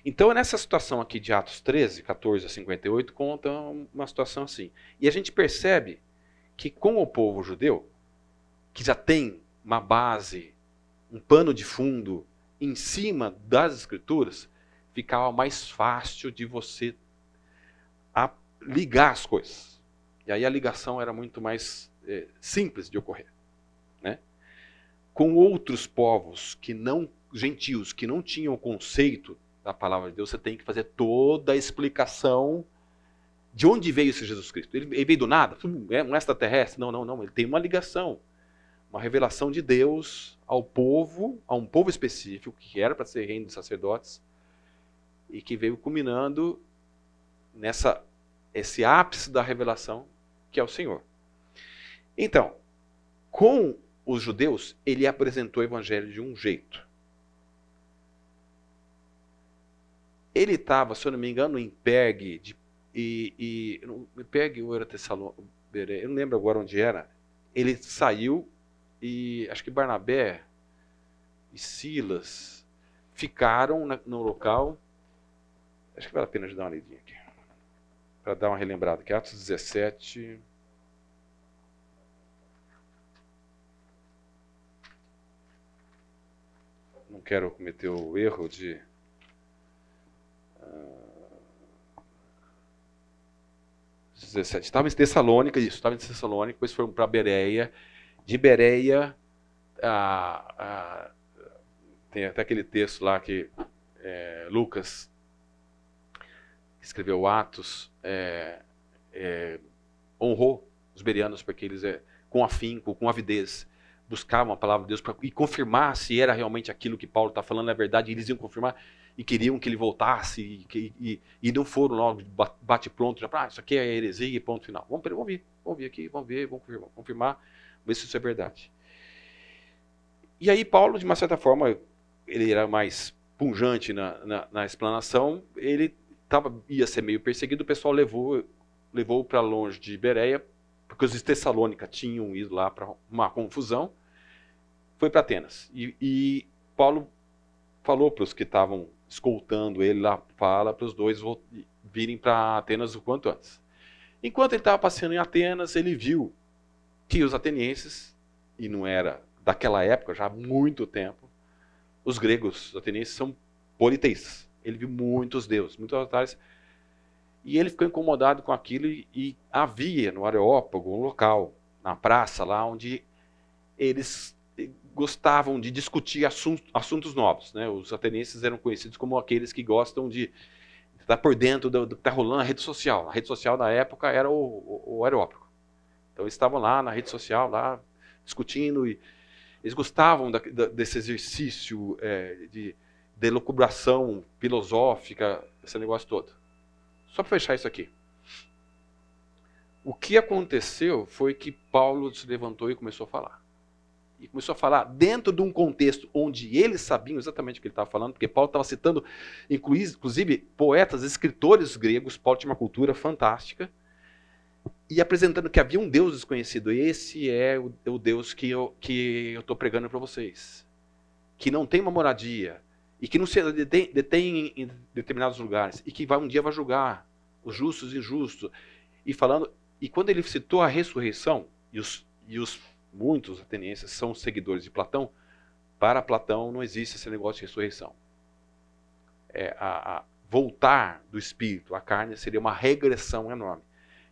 Então, nessa situação aqui de Atos 13, 14 a 58, conta uma situação assim. E a gente percebe que com o povo judeu, que já tem uma base um pano de fundo em cima das escrituras, ficava mais fácil de você ligar as coisas. E aí a ligação era muito mais é, simples de ocorrer. Né? Com outros povos que não gentios, que não tinham o conceito da palavra de Deus, você tem que fazer toda a explicação de onde veio esse Jesus Cristo. Ele, veio do nada? É um extraterrestre? Não, não, não. Ele tem uma ligação uma revelação de Deus ao povo, a um povo específico, que era para ser reino de sacerdotes, e que veio culminando nessa esse ápice da revelação, que é o Senhor. Então, com os judeus, ele apresentou o evangelho de um jeito. Ele estava, se eu não me engano, em Pergue, de, e, e Pergue ou era Tessalônica, eu não lembro agora onde era. Ele saiu e acho que Barnabé e Silas ficaram na, no local. Acho que vale a pena dar uma lidinha aqui. Para dar uma relembrada aqui. Atos 17. Não quero cometer o erro de. Uh, 17. Estava em Tessalônica, isso, estava em Tessalônica, depois foram para Bereia de Bereia, tem até aquele texto lá que é, Lucas escreveu Atos, é, é, honrou os berianos porque eles, é, com afinco, com avidez, buscavam a palavra de Deus para e confirmar se era realmente aquilo que Paulo está falando é verdade. E eles iam confirmar e queriam que ele voltasse e, e, e não foram logo bate pronto já ah, isso aqui é heresia e ponto final. Vamos, vamos ver, vamos ver aqui, vamos ver, vamos confirmar, confirmar ver se isso é verdade. E aí Paulo, de uma certa forma, ele era mais punjante na, na, na explanação, ele tava, ia ser meio perseguido, o pessoal levou levou para longe de Bereia, porque os Tessalônica tinham ido lá para uma confusão, foi para Atenas. E, e, Paulo falou para os que estavam escoltando ele lá, fala para os dois virem para Atenas o quanto antes. Enquanto ele estava passeando em Atenas, ele viu que os atenienses, e não era daquela época, já há muito tempo, os gregos os atenienses são politeístas. Ele viu muitos deuses, muitos altares. E ele ficou incomodado com aquilo e, e havia no Areópago um local, na praça lá, onde eles gostavam de discutir assuntos, assuntos novos. Né? Os atenienses eram conhecidos como aqueles que gostam de está por dentro do, do que está rolando na rede social. A rede social na época era o, o, o aeróbico. Então eles estavam lá na rede social, lá discutindo e eles gostavam da, da, desse exercício é, de, de elucubração filosófica, esse negócio todo. Só para fechar isso aqui. O que aconteceu foi que Paulo se levantou e começou a falar. E começou a falar dentro de um contexto onde eles sabiam exatamente o que ele estava falando, porque Paulo estava citando, inclusive, poetas, escritores gregos. Paulo tinha uma cultura fantástica. E apresentando que havia um Deus desconhecido. E esse é o, Deus que eu estou que pregando para vocês. Que não tem uma moradia. E que não se detém, detém em determinados lugares. E que vai, um dia vai julgar os justos e injustos. E falando e quando ele citou a ressurreição, e os, e os muitos atenienses são seguidores de Platão, para Platão não existe esse negócio de ressurreição. É, a, a voltar do espírito à carne seria uma regressão enorme.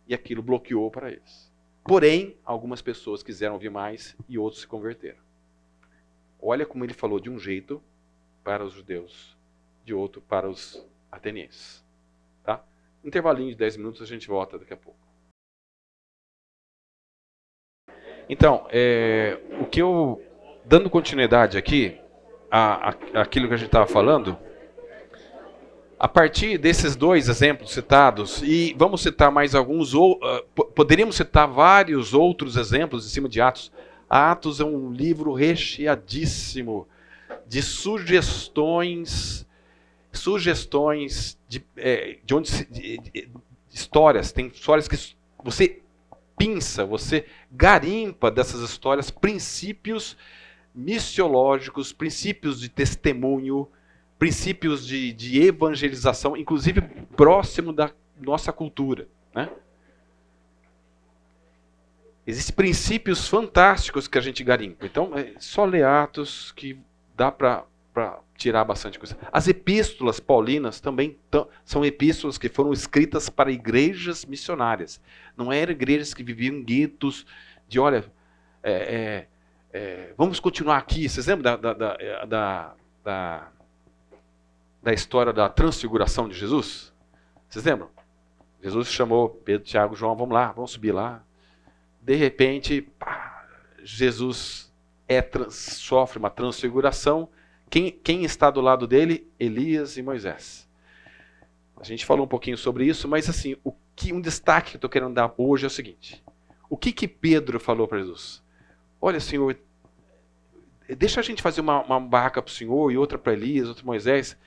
E aquilo bloqueou para eles. Porém, algumas pessoas quiseram ouvir mais e outros se converteram. Olha como ele falou de um jeito para os judeus, de outro para os atenienses. Tá? Intervalinho de 10 minutos, a gente volta daqui a pouco. Então, é, o que eu. Dando continuidade aqui, a, aquilo que a gente estava falando, a partir desses dois exemplos citados, e vamos citar mais alguns, ou, uh, poderíamos citar vários outros exemplos em cima de Atos. Atos é um livro recheadíssimo de sugestões, sugestões de, é, de onde se, de, de, histórias, tem histórias que você pinça, você garimpa dessas histórias princípios missiológicos, princípios de testemunho, princípios de, de evangelização, inclusive próximo da nossa cultura. Né? Existem princípios fantásticos que a gente garimpa. Então, é só ler Atos que dá para tirar bastante coisa. As epístolas paulinas também são epístolas que foram escritas para igrejas missionárias. Não eram igrejas que viviam guetos de, olha, é, é, é, vamos continuar aqui. Vocês lembram da, da, da, da, da história da transfiguração de Jesus? Vocês lembram? Jesus chamou Pedro, Tiago, João, vamos lá, vamos subir lá. De repente, pá, Jesus é, sofre uma transfiguração quem, quem está do lado dele? Elias e Moisés. A gente falou um pouquinho sobre isso, mas assim, o que um destaque que eu estou querendo dar hoje é o seguinte: o que que Pedro falou para Jesus? Olha, Senhor, deixa a gente fazer uma, uma barraca para o Senhor e outra para Elias, outra para Moisés.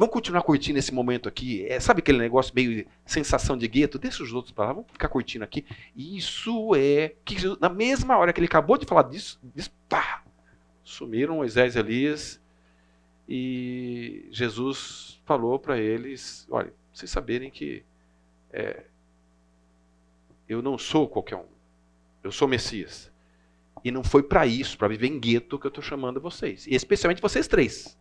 Vamos continuar curtindo esse momento aqui. É, sabe aquele negócio meio sensação de gueto? Deixa os outros para lá, vamos ficar curtindo aqui. Isso é que na mesma hora que ele acabou de falar disso, disso pá, sumiram Moisés e Elias e Jesus falou para eles: olha, vocês saberem que é, eu não sou qualquer um, eu sou Messias. E não foi para isso, para viver em gueto, que eu estou chamando vocês. E especialmente vocês três.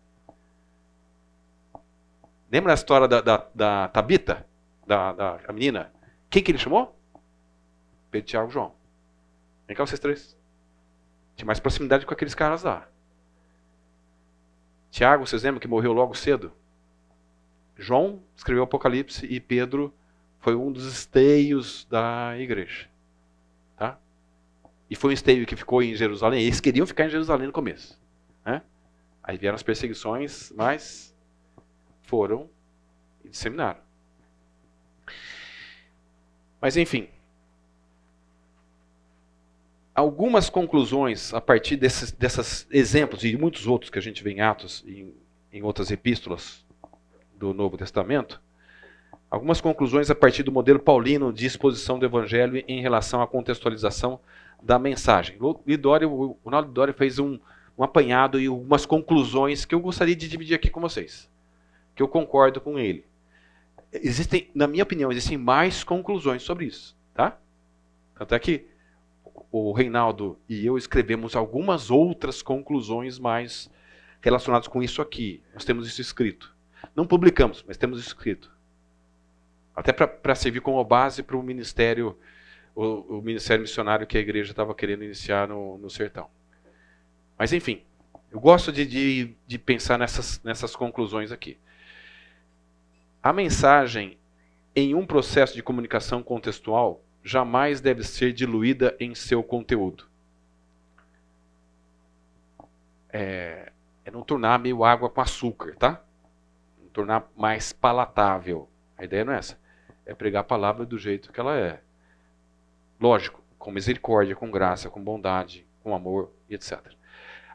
Lembra a história da, da, da Tabita? Da, da menina? Quem que ele chamou? Pedro, Tiago João. Vem cá vocês três. Tinha mais proximidade com aqueles caras lá. Tiago, vocês lembram que morreu logo cedo? João escreveu Apocalipse e Pedro foi um dos esteios da igreja. Tá? E foi um esteio que ficou em Jerusalém. Eles queriam ficar em Jerusalém no começo. Né? Aí vieram as perseguições, mas foram e disseminaram. Mas enfim, algumas conclusões a partir desses, desses exemplos e muitos outros que a gente vê em Atos e em, em outras epístolas do Novo Testamento, algumas conclusões a partir do modelo paulino de exposição do Evangelho em relação à contextualização da mensagem. Lidório, o Ronaldo Lidório fez um, um apanhado e algumas conclusões que eu gostaria de dividir aqui com vocês, que eu concordo com ele. Existem, na minha opinião, existem mais conclusões sobre isso, tá? Até que o Reinaldo e eu escrevemos algumas outras conclusões mais relacionadas com isso aqui. Nós temos isso escrito. Não publicamos, mas temos isso escrito. Até para servir como base para o ministério, o, ministério missionário que a igreja estava querendo iniciar no, no sertão. Mas enfim, eu gosto de, de, de pensar nessas, nessas conclusões aqui. A mensagem em um processo de comunicação contextual jamais deve ser diluída em seu conteúdo. É, é não tornar meio água com açúcar, tá? Não tornar mais palatável. A ideia não é essa. É pregar a palavra do jeito que ela é. Lógico, com misericórdia, com graça, com bondade, com amor e etc.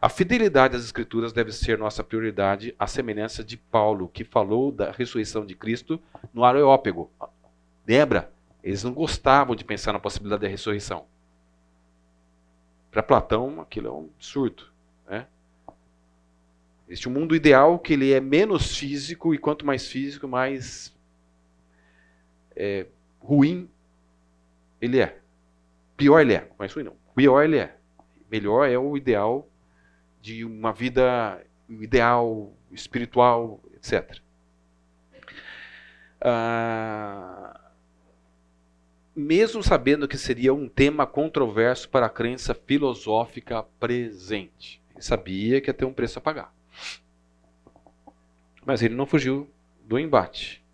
A fidelidade às Escrituras deve ser nossa prioridade, à semelhança de Paulo, que falou da ressurreição de Cristo no Areópago. Lembra? Eles não gostavam de pensar na possibilidade da ressurreição. Para Platão, aquilo é um absurdo. Né? Existe um mundo ideal que ele é menos físico, e quanto mais físico, mais é, ruim ele é. Pior ele é, mais ruim não. Pior ele é. Melhor é o ideal de uma vida ideal, espiritual, etc. Ah, mesmo sabendo que seria um tema controverso para a crença filosófica presente. Ele sabia que ia ter um preço a pagar. Mas ele não fugiu do embate.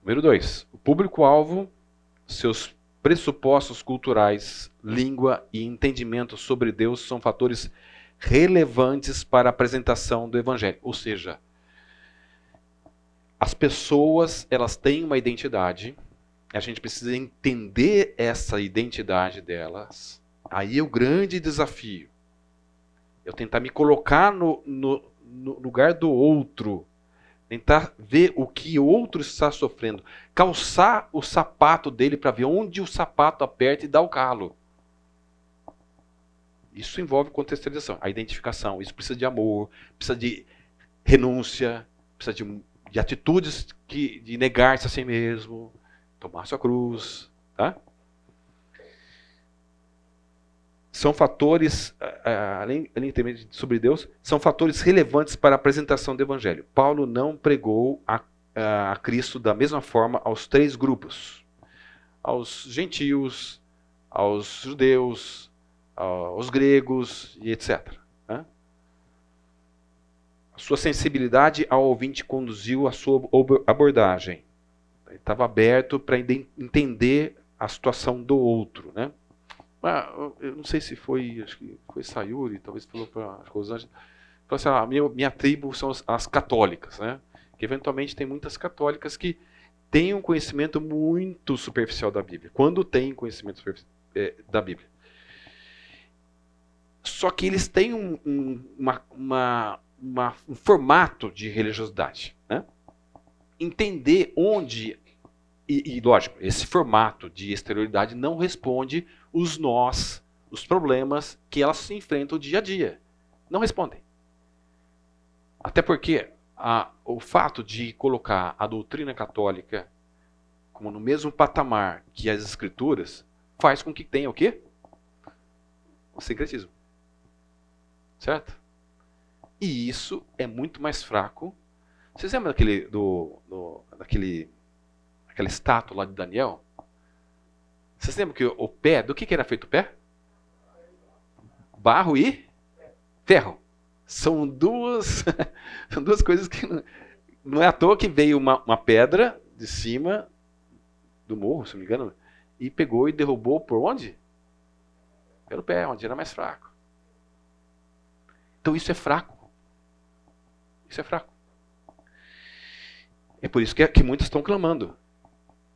Número 2. O público-alvo, seus pressupostos culturais, língua e entendimento sobre Deus são fatores relevantes para a apresentação do evangelho. Ou seja, as pessoas, elas têm uma identidade, a gente precisa entender essa identidade delas. Aí é o grande desafio. Eu tentar me colocar no, no, no lugar do outro Tentar ver o que o outro está sofrendo. Calçar o sapato dele para ver onde o sapato aperta e dá o calo. Isso envolve contextualização, a identificação. Isso precisa de amor, precisa de renúncia, precisa de, de atitudes que, de negar-se a si mesmo, tomar sua cruz. Tá? São fatores, além, além de sobre Deus, são fatores relevantes para a apresentação do Evangelho. Paulo não pregou a, a Cristo da mesma forma aos três grupos: aos gentios, aos judeus, aos gregos e etc. Né? A sua sensibilidade ao ouvinte conduziu a sua abordagem. Ele estava aberto para entender a situação do outro. Né? Eu não sei se foi, acho que foi Sayuri, talvez falou para Rosângela, falou assim, ah, minha, minha tribo são as, as, católicas, né? Que eventualmente tem muitas católicas que têm um conhecimento muito superficial da Bíblia. Quando têm conhecimento é, da Bíblia. Só que eles têm um, um, uma, uma, uma, um formato de religiosidade. Né? Entender onde e, e, lógico, esse formato de exterioridade não responde os nós, os problemas que elas se enfrentam dia a dia. Não respondem. Até porque a, o fato de colocar a doutrina católica como no mesmo patamar que as escrituras faz com que tenha o quê? O secretismo. Certo? E isso é muito mais fraco. Vocês lembram daquele, do, do daquele aquela estátua lá de Daniel? Vocês lembram que o pé, do que, que era feito o pé? Barro e ferro. São duas, são duas coisas que não, não, é à toa que veio uma, uma pedra de cima do morro, se não me engano, e pegou e derrubou por onde? Pelo pé, onde era mais fraco. Então isso é fraco. Isso é fraco. É por isso que, que muitos estão clamando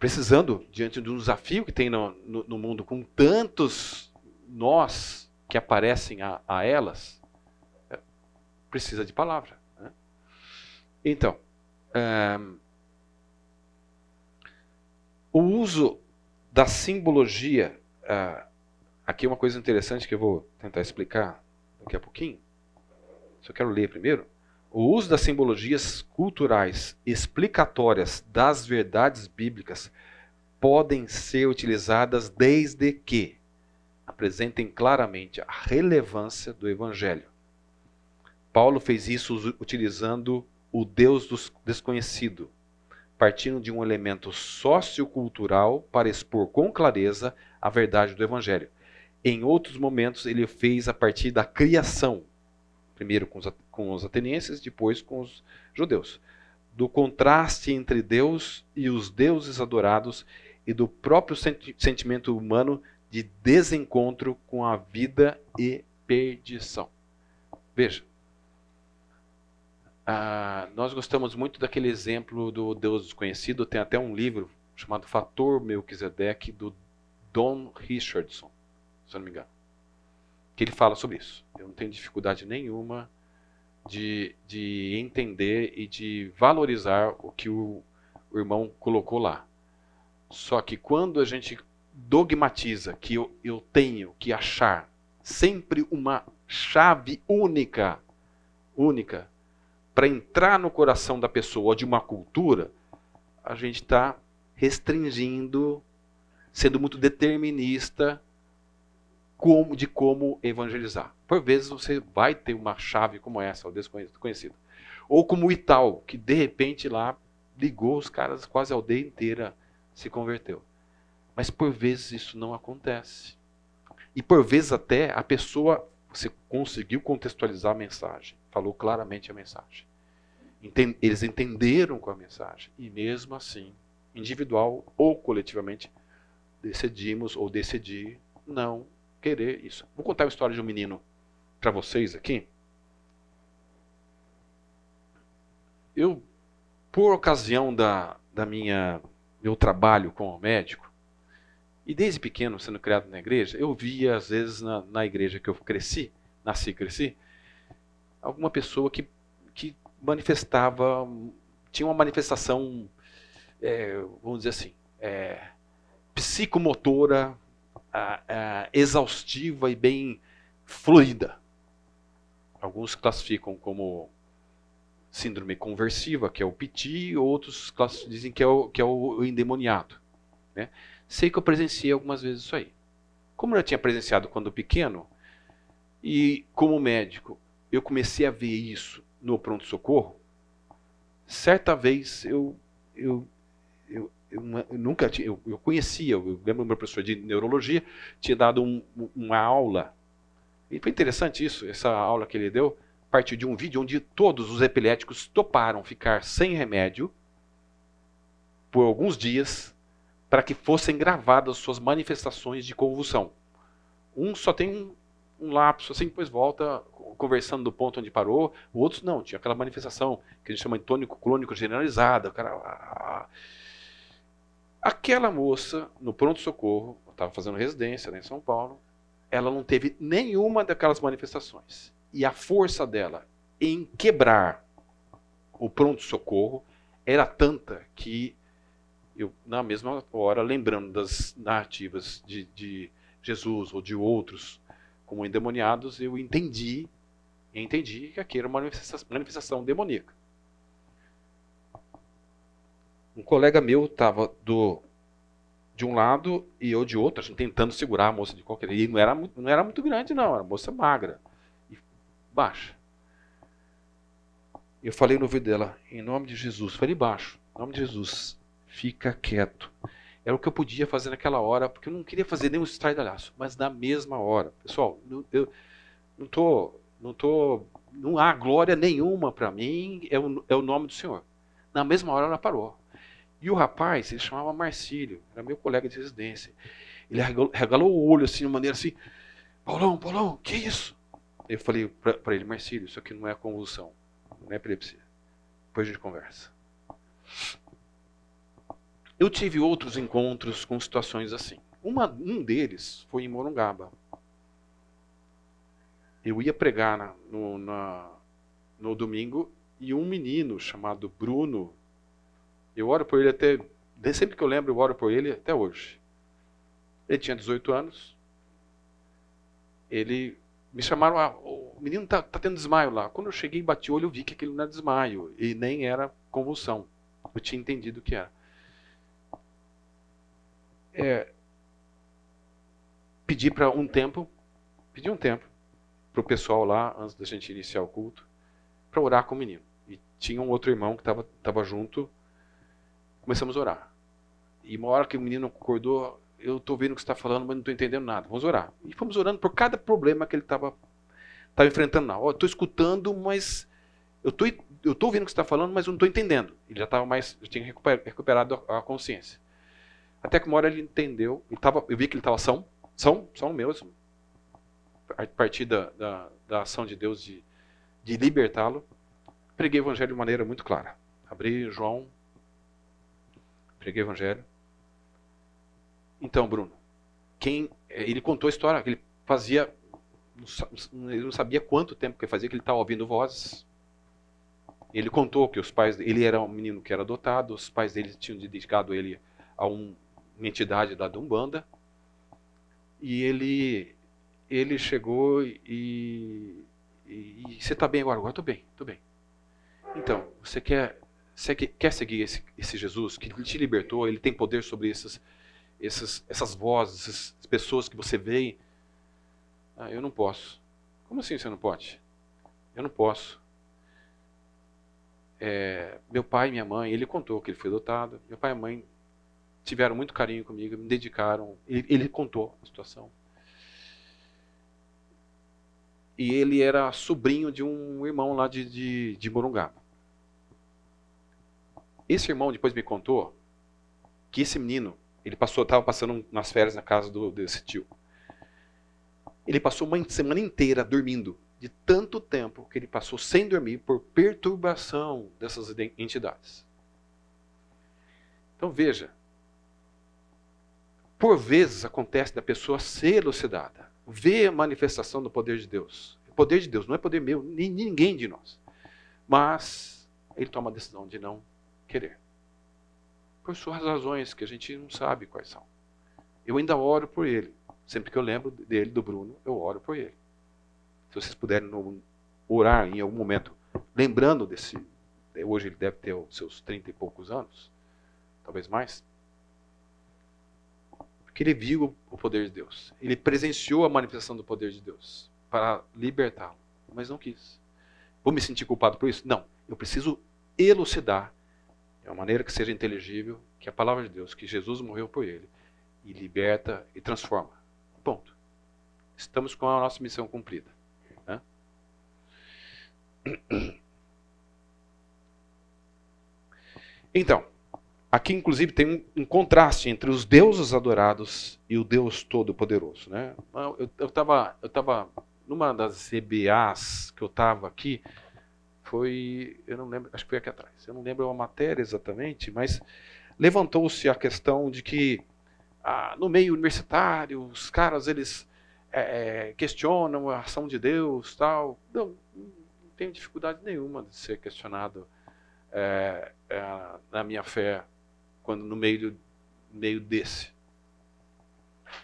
precisando, diante de um desafio que tem no, no, no mundo, com tantos nós que aparecem a, a elas, é, precisa de palavra. Né? Então, é, o uso da simbologia, é, aqui é uma coisa interessante que eu vou tentar explicar daqui a pouquinho. Só quero ler primeiro. O uso das simbologias culturais explicatórias das verdades bíblicas podem ser utilizadas desde que apresentem claramente a relevância do evangelho. Paulo fez isso utilizando o Deus desconhecido, partindo de um elemento sociocultural para expor com clareza a verdade do evangelho. Em outros momentos, ele fez a partir da criação, primeiro com os, com os atenienses, depois com os judeus. do contraste entre Deus e os deuses adorados e do próprio senti sentimento humano de desencontro com a vida e perdição. Veja, ah, nós gostamos muito daquele exemplo do Deus desconhecido. Tem até um livro chamado Fator Melquisedeque do Don Richardson, se eu não me engano, que ele fala sobre isso. Eu não tenho dificuldade nenhuma de, de entender e de valorizar o que o, o irmão colocou lá. Só que quando a gente dogmatiza que eu, eu tenho que achar sempre uma chave única, única, para entrar no coração da pessoa de uma cultura, a gente está restringindo, sendo muito determinista como, de como evangelizar. Por vezes você vai ter uma chave como essa, o desconhecido. Ou como o Ital, que de repente lá ligou os caras, quase a aldeia inteira se converteu. Mas por vezes isso não acontece. E por vezes até a pessoa, você conseguiu contextualizar a mensagem, falou claramente a mensagem. Eles entenderam com a mensagem. E mesmo assim, individual ou coletivamente, decidimos ou decidi não querer isso. Vou contar a história de um menino para vocês aqui. Eu, por ocasião da, da minha meu trabalho como médico, e desde pequeno, sendo criado na igreja, eu via, às vezes, na, na igreja que eu cresci, nasci e cresci, alguma pessoa que, que manifestava, tinha uma manifestação, é, vamos dizer assim, é, psicomotora, exaustiva e bem fluida. Alguns classificam como síndrome conversiva, que é o piti, outros dizem que é o, que é o endemoniado. Né? Sei que eu presenciei algumas vezes isso aí. Como eu já tinha presenciado quando pequeno, e como médico, eu comecei a ver isso no pronto-socorro, certa vez eu, eu, eu, eu, nunca tinha, eu, eu conhecia, eu lembro meu professor de neurologia, tinha dado um, uma aula, e foi interessante isso, essa aula que ele deu, partiu de um vídeo onde todos os epiléticos toparam ficar sem remédio por alguns dias para que fossem gravadas suas manifestações de convulsão. Um só tem um, um lapso, assim, depois volta conversando do ponto onde parou. O outro não, tinha aquela manifestação que a gente chama de tônico clônico generalizada. O cara, ah, aquela moça, no pronto-socorro, estava fazendo residência né, em São Paulo, ela não teve nenhuma daquelas manifestações. E a força dela em quebrar o pronto-socorro era tanta que eu, na mesma hora, lembrando das narrativas de, de Jesus ou de outros como endemoniados, eu entendi, entendi que aquilo era uma manifestação, manifestação demoníaca. Um colega meu estava do de um lado e eu de outro, a gente tentando segurar a moça de qualquer e não era não era muito grande não, era moça magra e baixa. Eu falei no ouvido dela, em nome de Jesus, falei baixo, em nome de Jesus, fica quieto. Era o que eu podia fazer naquela hora, porque eu não queria fazer nenhum estradalhaço, mas na mesma hora. Pessoal, eu não tô, não tô, não há glória nenhuma para mim, é o, é o nome do Senhor. Na mesma hora ela parou. E o rapaz, ele chamava Marcílio, era meu colega de residência. Ele regalou, regalou o olho assim, de maneira assim, Paulão, Paulão, que isso? Eu falei para ele, Marcílio, isso aqui não é convulsão, não é epilepsia. Depois a gente conversa. Eu tive outros encontros com situações assim. Uma, um deles foi em Morungaba. Eu ia pregar na, no, na, no domingo e um menino chamado Bruno, eu oro por ele até, sempre que eu lembro, eu oro por ele até hoje. Ele tinha 18 anos. Ele me chamaram, ah, o menino tá, tá tendo desmaio lá. Quando eu cheguei e bati o olho, eu vi que aquilo não era desmaio e nem era convulsão. Eu tinha entendido o que era é, pedir para um tempo, pedir um tempo para o pessoal lá, antes da gente iniciar o culto, para orar com o menino. E tinha um outro irmão que estava tava junto, começamos a orar. E uma hora que o menino acordou, eu estou vendo o que você está falando, mas não estou entendendo nada. Vamos orar. E fomos orando por cada problema que ele estava estava enfrentando. Estou escutando, mas eu tô, eu tô ouvindo o que você está falando, mas não estou entendendo. Ele já estava mais, já tinha recuperado a consciência. Até que uma hora ele entendeu, ele tava, eu vi que ele estava são, são, são mesmo, a partir da, da, da ação de Deus de, de libertá-lo. Preguei o evangelho de maneira muito clara. Abri João, preguei o evangelho. Então, Bruno, quem ele contou a história que ele fazia, ele não sabia quanto tempo que fazia que ele estava ouvindo vozes. Ele contou que os pais, ele era um menino que era adotado, os pais dele tinham dedicado ele a um, uma entidade da Umbanda. E ele ele chegou e, e, e você está bem agora? Agora estou bem, estou bem. Então, você quer, você quer seguir esse, esse Jesus que te libertou? Ele tem poder sobre essas, essas, essas vozes, essas pessoas que você vê. Ah, eu não posso. Como assim você não pode? Eu não posso. É, meu pai e minha mãe, ele contou que ele foi adotado. Meu pai e mãe tiveram muito carinho comigo, me dedicaram. Ele, ele contou a situação. E ele era sobrinho de um irmão lá de, de, de Morungaba. Esse irmão depois me contou que esse menino, ele passou, estava passando nas férias na casa do, desse tio. Ele passou uma semana inteira dormindo, de tanto tempo que ele passou sem dormir por perturbação dessas entidades. Então veja, por vezes acontece da pessoa ser elucidada, ver a manifestação do poder de Deus. O poder de Deus não é poder meu, nem ninguém de nós. Mas ele toma a decisão de não querer. Por suas razões, que a gente não sabe quais são. Eu ainda oro por ele. Sempre que eu lembro dele, do Bruno, eu oro por ele. Se vocês puderem orar em algum momento, lembrando desse. Hoje ele deve ter os seus trinta e poucos anos, talvez mais. Porque ele viu o poder de Deus. Ele presenciou a manifestação do poder de Deus para libertá-lo, mas não quis. Vou me sentir culpado por isso? Não. Eu preciso elucidar de uma maneira que seja inteligível que a palavra de Deus, que Jesus morreu por ele, e liberta e transforma. Ponto. Estamos com a nossa missão cumprida. Né? Então, Aqui, inclusive, tem um, contraste entre os deuses adorados e o Deus Todo-Poderoso. Né? Eu estava eu tava, numa das EBAs que eu estava aqui, foi, eu não lembro, acho que foi aqui atrás, eu não lembro a matéria exatamente, mas levantou-se a questão de que ah, no meio universitário, os caras, eles é, é questionam a ação de Deus, tal. Não, não tenho dificuldade nenhuma de ser questionado é, é, na minha fé quando no meio, meio desse.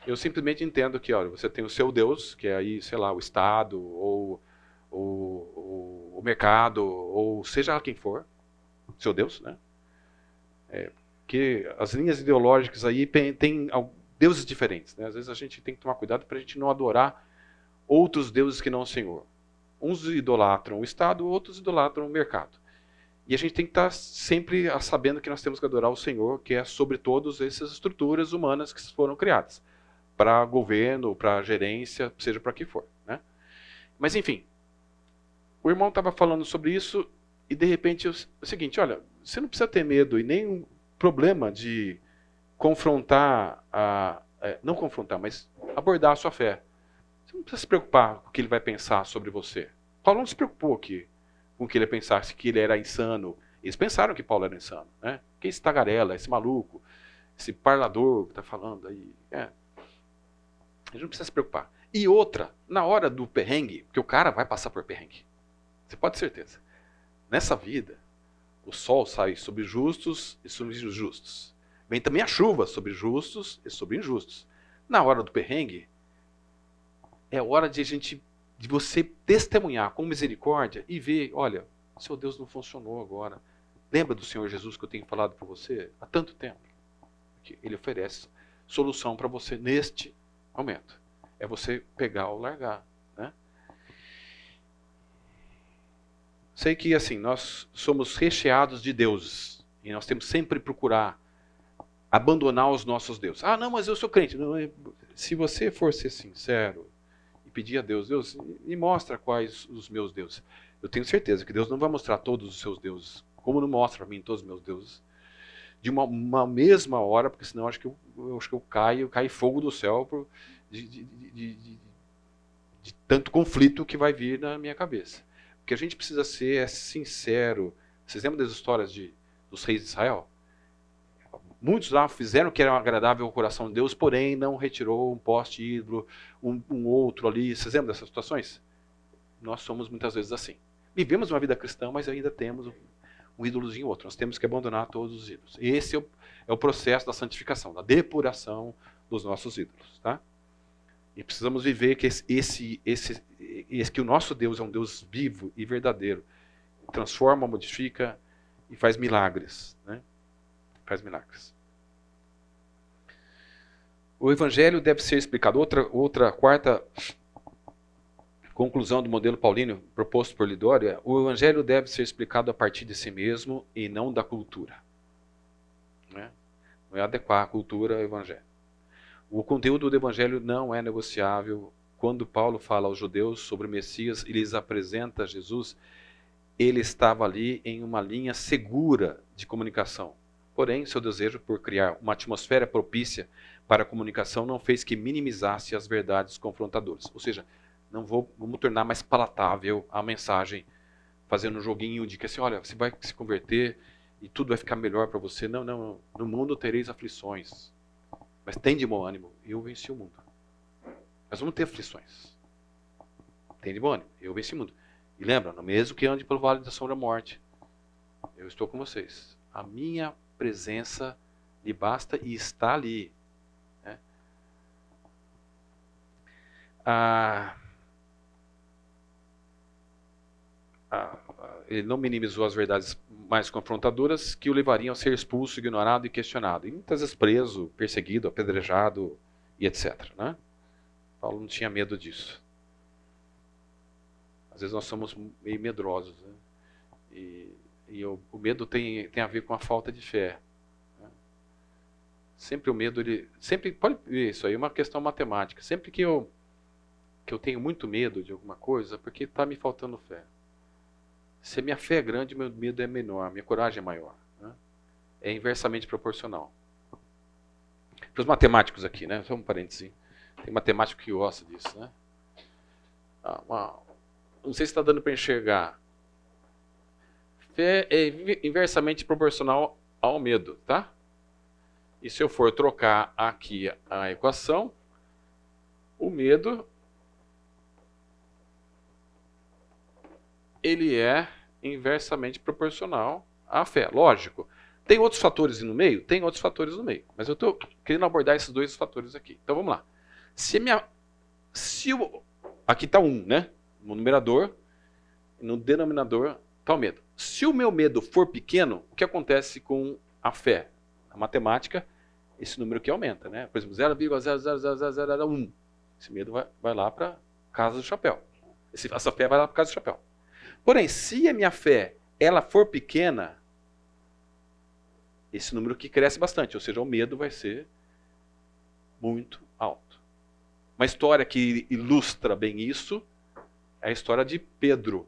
Eu simplesmente entendo que, olha, você tem o seu Deus, que é aí, sei lá, o Estado, ou, ou, o mercado, ou seja quem for, seu Deus, né? É, que as linhas ideológicas aí têm, deuses diferentes, né? Às vezes a gente tem que tomar cuidado para a gente não adorar outros deuses que não o Senhor. Uns idolatram o Estado, outros idolatram o mercado. E a gente tem que estar sempre sabendo que nós temos que adorar o Senhor, que é sobre todas essas estruturas humanas que foram criadas para governo, para gerência, seja para que for. Né? Mas enfim, o irmão estava falando sobre isso e de repente é o seguinte: olha, você não precisa ter medo e nem problema de confrontar, a, é, não confrontar, mas abordar a sua fé. Você não precisa se preocupar com o que ele vai pensar sobre você. Paulo não se preocupou com que ele pensasse que ele era insano. Eles pensaram que Paulo era insano. Né? Que esse tagarela, esse maluco, esse parlador que está falando aí. É. A gente não precisa se preocupar. E outra, na hora do perrengue, porque o cara vai passar por perrengue. Você pode ter certeza. Nessa vida, o sol sai sobre justos e sobre injustos. Vem também a chuva sobre justos e sobre injustos. Na hora do perrengue, é hora de a gente de você testemunhar com misericórdia e ver, olha, seu Deus não funcionou agora. Lembra do Senhor Jesus que eu tenho falado para você há tanto tempo? Que ele oferece solução para você neste momento. É você pegar ou largar, Sei que assim, nós somos recheados de deuses e nós temos sempre procurar abandonar os nossos deuses. Ah, não, mas eu sou crente. Não, se você for ser sincero, pedir a Deus, Deus, me mostra quais os meus deuses. Eu tenho certeza que Deus não vai mostrar todos os seus deuses, como não mostra para mim todos os meus deuses, de uma, uma, mesma hora, porque senão acho que eu, eu, acho que eu caio, cai fogo do céu por, de, de, de, de, tanto conflito que vai vir na minha cabeça. Que a gente precisa ser é sincero. Vocês lembram das histórias de, dos reis de Israel? Muitos lá fizeram o que era agradável ao coração de Deus, porém não retirou um poste ídolo, um, um outro ali. Vocês lembram dessas situações? Nós somos muitas vezes assim. Vivemos uma vida cristã, mas ainda temos um ídolozinho outro. Nós temos que abandonar todos os ídolos. Esse é o, é o processo da santificação, da depuração dos nossos ídolos. Tá? E precisamos viver que esse, esse, esse, esse, que o nosso Deus é um Deus vivo e verdadeiro. Transforma, modifica e faz milagres. Né? faz milagres. O evangelho deve ser explicado. Outra, outra quarta conclusão do modelo paulino proposto por Lidório é: o evangelho deve ser explicado a partir de si mesmo e não da cultura. Né? Não é adequar a cultura ao evangelho. O conteúdo do evangelho não é negociável. Quando Paulo fala aos judeus sobre o Messias e lhes apresenta Jesus, ele estava ali em uma linha segura de comunicação. Porém, seu desejo por criar uma atmosfera propícia para a comunicação não fez que minimizasse as verdades confrontadoras. Ou seja, não vou, vamos tornar mais palatável a mensagem, fazendo um joguinho de que assim, olha, você vai se converter e tudo vai ficar melhor para você. Não, não, no mundo tereis aflições, mas tem de bom ânimo, eu venci o mundo. Nós vamos ter aflições. Tem de bom ânimo, eu venci o mundo. E lembra, no mesmo que ande pelo vale da sombra da morte, eu estou com vocês. A minha presença lhe basta e está ali. Né? Ah, ah, ele não minimizou as verdades mais confrontadoras que o levariam a ser expulso, ignorado e questionado. E muitas vezes preso, perseguido, apedrejado e etc. Né? Paulo não tinha medo disso. Às vezes nós somos meio medrosos. Né? E e o, o, medo tem, tem a ver com a falta de fé. Né? Sempre o medo, ele. Sempre, pode isso aí, é uma questão matemática. Sempre que eu, que eu tenho muito medo de alguma coisa, é porque está me faltando fé. Se minha fé é grande, meu medo é menor, minha coragem é maior. Né? É inversamente proporcional. Para os matemáticos aqui, né? Só um parêntese. Tem matemático que gosta disso, né? Ah, não sei se está dando para enxergar fé é inversamente proporcional ao medo, tá? E se eu for trocar aqui a equação, o medo ele é inversamente proporcional à fé. Lógico. Tem outros fatores no meio? Tem outros fatores no meio. Mas eu estou querendo abordar esses dois fatores aqui. Então vamos lá. Se minha. Se o, aqui está um, né? No numerador. No denominador está o medo. Se o meu medo for pequeno, o que acontece com a fé? A matemática, esse número aqui aumenta, né? Por exemplo, 0,00001. Esse medo vai, vai lá para casa do chapéu. Esse, essa fé vai lá para casa do chapéu. Porém, se a minha fé ela for pequena, esse número aqui cresce bastante, ou seja, o medo vai ser muito alto. Uma história que ilustra bem isso é a história de Pedro.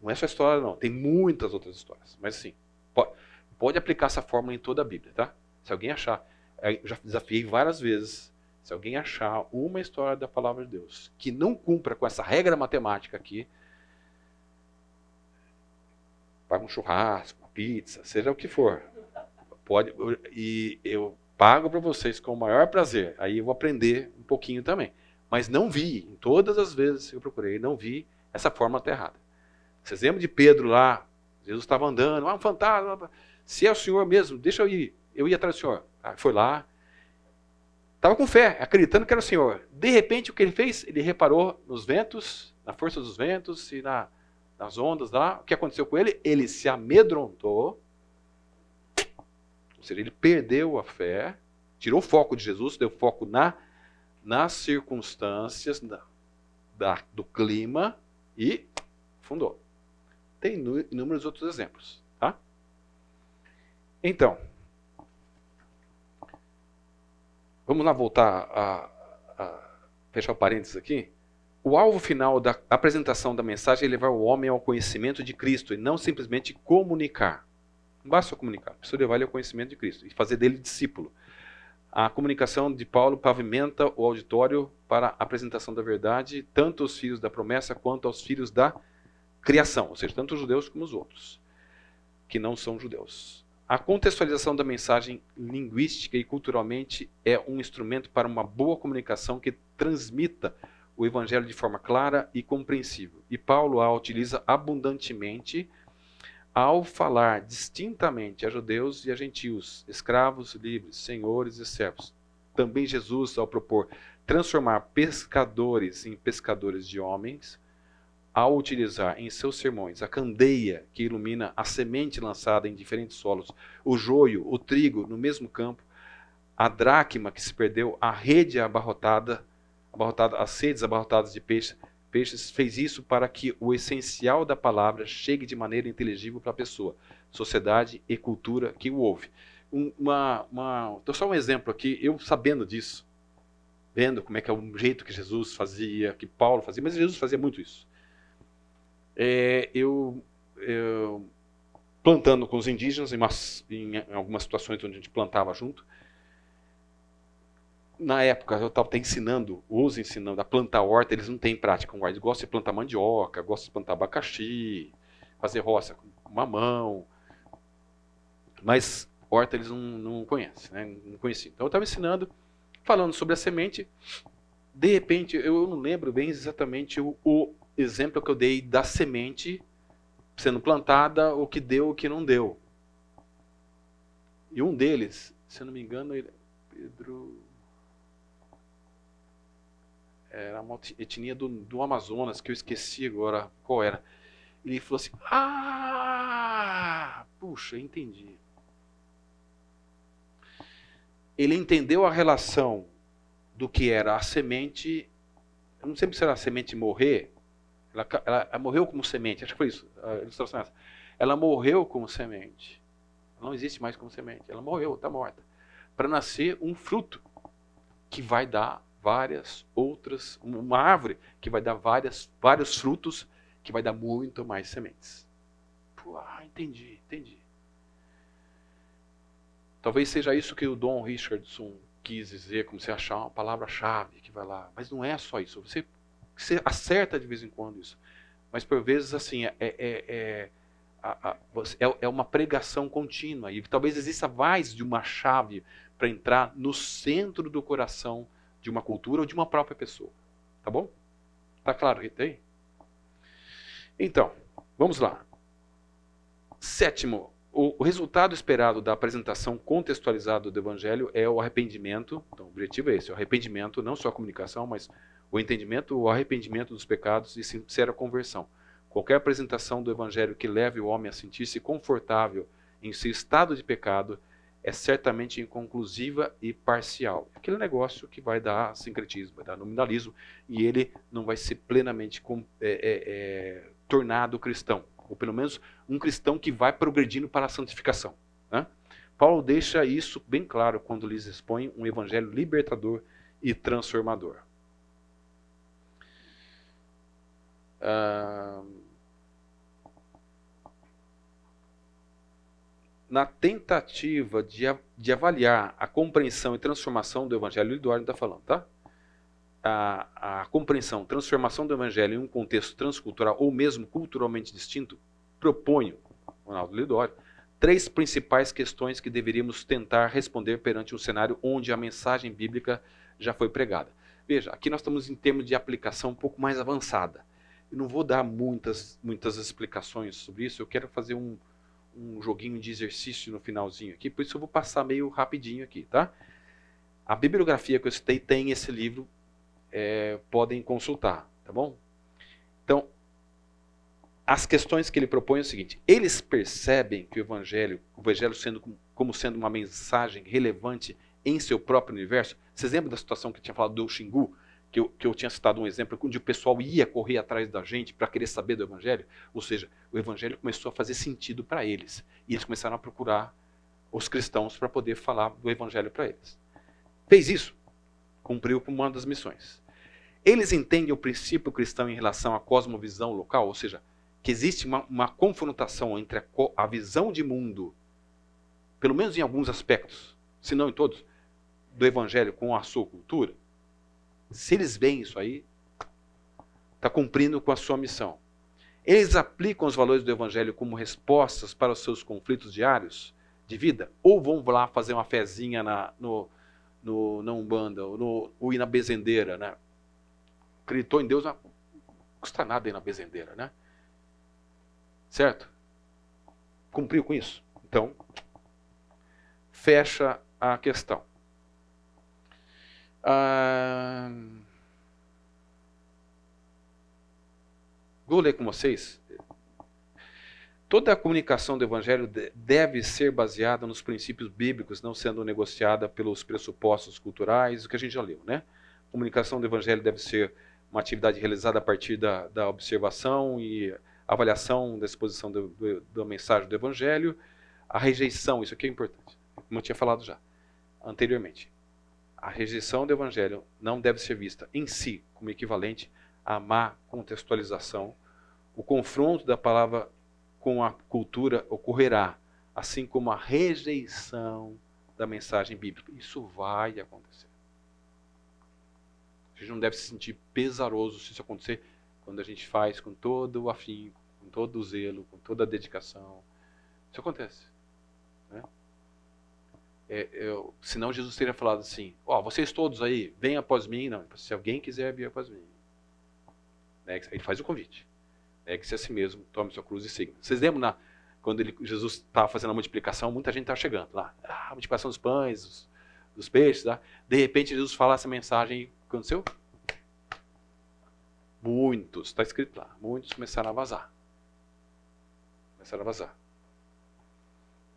Não é só história, não. Tem muitas outras histórias. Mas assim, pode, pode aplicar essa fórmula em toda a Bíblia, tá? Se alguém achar, é, eu já desafiei várias vezes, se alguém achar uma história da palavra de Deus que não cumpra com essa regra matemática aqui, paga um churrasco, uma pizza, seja o que for. Pode, e eu pago para vocês com o maior prazer. Aí eu vou aprender um pouquinho também. Mas não vi, em todas as vezes que eu procurei, não vi essa fórmula até errada. Vocês lembram de Pedro lá? Jesus estava andando, ah, um fantasma. Se é o Senhor mesmo, deixa eu ir. Eu ia atrás do Senhor. Ah, foi lá. Estava com fé, acreditando que era o Senhor. De repente, o que ele fez? Ele reparou nos ventos, na força dos ventos e na, nas ondas lá. O que aconteceu com ele? Ele se amedrontou. Ou seja, ele perdeu a fé, tirou o foco de Jesus, deu foco na, nas circunstâncias da, da, do clima e fundou. Tem inúmeros outros exemplos. Tá? Então, vamos lá voltar a, a fechar o parênteses aqui. O alvo final da apresentação da mensagem é levar o homem ao conhecimento de Cristo e não simplesmente comunicar. Não basta comunicar, precisa levar ele ao conhecimento de Cristo e fazer dele discípulo. A comunicação de Paulo pavimenta o auditório para a apresentação da verdade, tanto aos filhos da promessa quanto aos filhos da criação, ou seja, tanto os judeus como os outros, que não são judeus. A contextualização da mensagem linguística e culturalmente é um instrumento para uma boa comunicação que transmita o evangelho de forma clara e compreensível. E Paulo a utiliza abundantemente ao falar distintamente a judeus e a gentios, escravos, livres, senhores e servos. Também Jesus, ao propor transformar pescadores em pescadores de homens, ao utilizar em seus sermões a candeia que ilumina a semente lançada em diferentes solos, o joio, o trigo no mesmo campo, a dracma que se perdeu, a rede abarrotada, abarrotada as sedes abarrotadas de peixe, Peixes fez isso para que o essencial da palavra chegue de maneira inteligível para a pessoa, sociedade e cultura que o ouve. Um, uma, então só um exemplo aqui, eu sabendo disso, vendo como é que é o jeito que Jesus fazia, que Paulo fazia, mas Jesus fazia muito isso. É, eu, eu, plantando com os indígenas em, umas, em, em algumas situações onde a gente plantava junto, na época eu estava ensinando, os ensinando a plantar horta, eles não têm prática com Eles gostam de plantar mandioca, gostam de plantar abacaxi, fazer roça com mamão. Mas horta eles não, não conhecem, né? não conheciam. Então eu estava ensinando, falando sobre a semente. De repente, eu não lembro bem exatamente o, o exemplo que eu dei da semente sendo plantada, o que deu, o que não deu. E um deles, se eu não me engano, ele, Pedro era uma etnia do, do Amazonas, que eu esqueci agora qual era. Ele falou assim: Ah, puxa, entendi. Ele entendeu a relação do que era a semente. Eu não sei se era a semente morrer. Ela, ela, ela, morreu como semente, acho que foi isso. A ilustração é essa. Ela morreu como semente. Ela não existe mais como semente. Ela morreu, está morta. Para nascer um fruto que vai dar várias outras, uma árvore que vai dar várias, vários frutos, que vai dar muito mais sementes. Ah, entendi, entendi. Talvez seja isso que o Dom Richardson quis dizer, como você achar uma palavra-chave que vai lá. Mas não é só isso. Você, você acerta de vez em quando isso. Mas por vezes, assim, é, é, é, é, é uma pregação contínua. E talvez exista mais de uma chave para entrar no centro do coração de uma cultura ou de uma própria pessoa. Tá bom? Tá claro, Rita aí? Então, vamos lá. Sétimo, o, resultado esperado da apresentação contextualizada do Evangelho é o arrependimento. Então, o objetivo é esse: o arrependimento, não só a comunicação, mas o entendimento, o arrependimento dos pecados e sincera conversão. Qualquer apresentação do Evangelho que leve o homem a sentir-se confortável em seu estado de pecado é certamente inconclusiva e parcial. Aquele negócio que vai dar sincretismo, vai dar nominalismo, e ele não vai ser plenamente com, é, é, é, tornado cristão, ou pelo menos um cristão que vai progredindo para a santificação. Né? Paulo deixa isso bem claro quando lhes expõe um evangelho libertador e transformador. Uh, na tentativa de, de avaliar a compreensão e transformação do Evangelho, o Eduardo está falando, tá? A, a compreensão, transformação do Evangelho em um contexto transcultural ou mesmo culturalmente distinto, proponho, Ronaldo Lidório, três principais questões que deveríamos tentar responder perante um cenário onde a mensagem bíblica já foi pregada. Veja, aqui nós estamos em termos de aplicação um pouco mais avançada. Eu não vou dar muitas, muitas explicações sobre isso, eu quero fazer um, um joguinho de exercício no finalzinho aqui, por isso eu vou passar meio rapidinho aqui, tá? A bibliografia que eu citei tem esse livro, é, podem consultar, tá bom? Então, as questões que ele propõe é o seguinte: eles percebem que o evangelho, o evangelho sendo como sendo uma mensagem relevante em seu próprio universo. Vocês lembram da situação que tinha falado do Xingu? Que eu, que eu tinha citado um exemplo, onde o pessoal ia correr atrás da gente para querer saber do Evangelho, ou seja, o Evangelho começou a fazer sentido para eles. E eles começaram a procurar os cristãos para poder falar do Evangelho para eles. Fez isso, cumpriu com uma das missões. Eles entendem o princípio cristão em relação à cosmovisão local, ou seja, que existe uma, uma confrontação entre a, a visão de mundo, pelo menos em alguns aspectos, se não em todos, do evangelho com a sua cultura. Se eles veem isso aí, está cumprindo com a sua missão. Eles aplicam os valores do Evangelho como respostas para os seus conflitos diários de vida? Ou vão lá fazer uma fezinha na, no, no, na Umbanda, ou, no, ou ir na bezendeira, né? Acreditou em Deus, não custa nada ir na bezendeira, né? Certo? Cumpriu com isso? Então, fecha a questão. Ah, Vou ler com vocês. Toda a comunicação do Evangelho deve ser baseada nos princípios bíblicos, não sendo negociada pelos pressupostos culturais, o que a gente já leu, né? A comunicação do Evangelho deve ser uma atividade realizada a partir da, da observação e avaliação da exposição do, do, da mensagem do Evangelho. A rejeição, isso aqui é importante, como eu tinha falado já anteriormente. A rejeição do Evangelho não deve ser vista em si como equivalente a má contextualização, o confronto da palavra com a cultura ocorrerá, assim como a rejeição da mensagem bíblica. Isso vai acontecer. A gente não deve se sentir pesaroso se isso acontecer quando a gente faz com todo o afinco, com todo o zelo, com toda a dedicação. Isso acontece. Né? É, eu, senão Jesus teria falado assim: Ó, oh, vocês todos aí, venham após mim. Não, se alguém quiser vir após mim. Né? Ele faz o convite. Negue-se a si mesmo, tome sua cruz e siga. Vocês lembram na, quando ele, Jesus estava fazendo a multiplicação, muita gente estava chegando lá. Ah, a multiplicação dos pães, dos, dos peixes. Tá? De repente Jesus fala essa mensagem e o que aconteceu? Muitos, está escrito lá, muitos começaram a vazar. Começaram a vazar.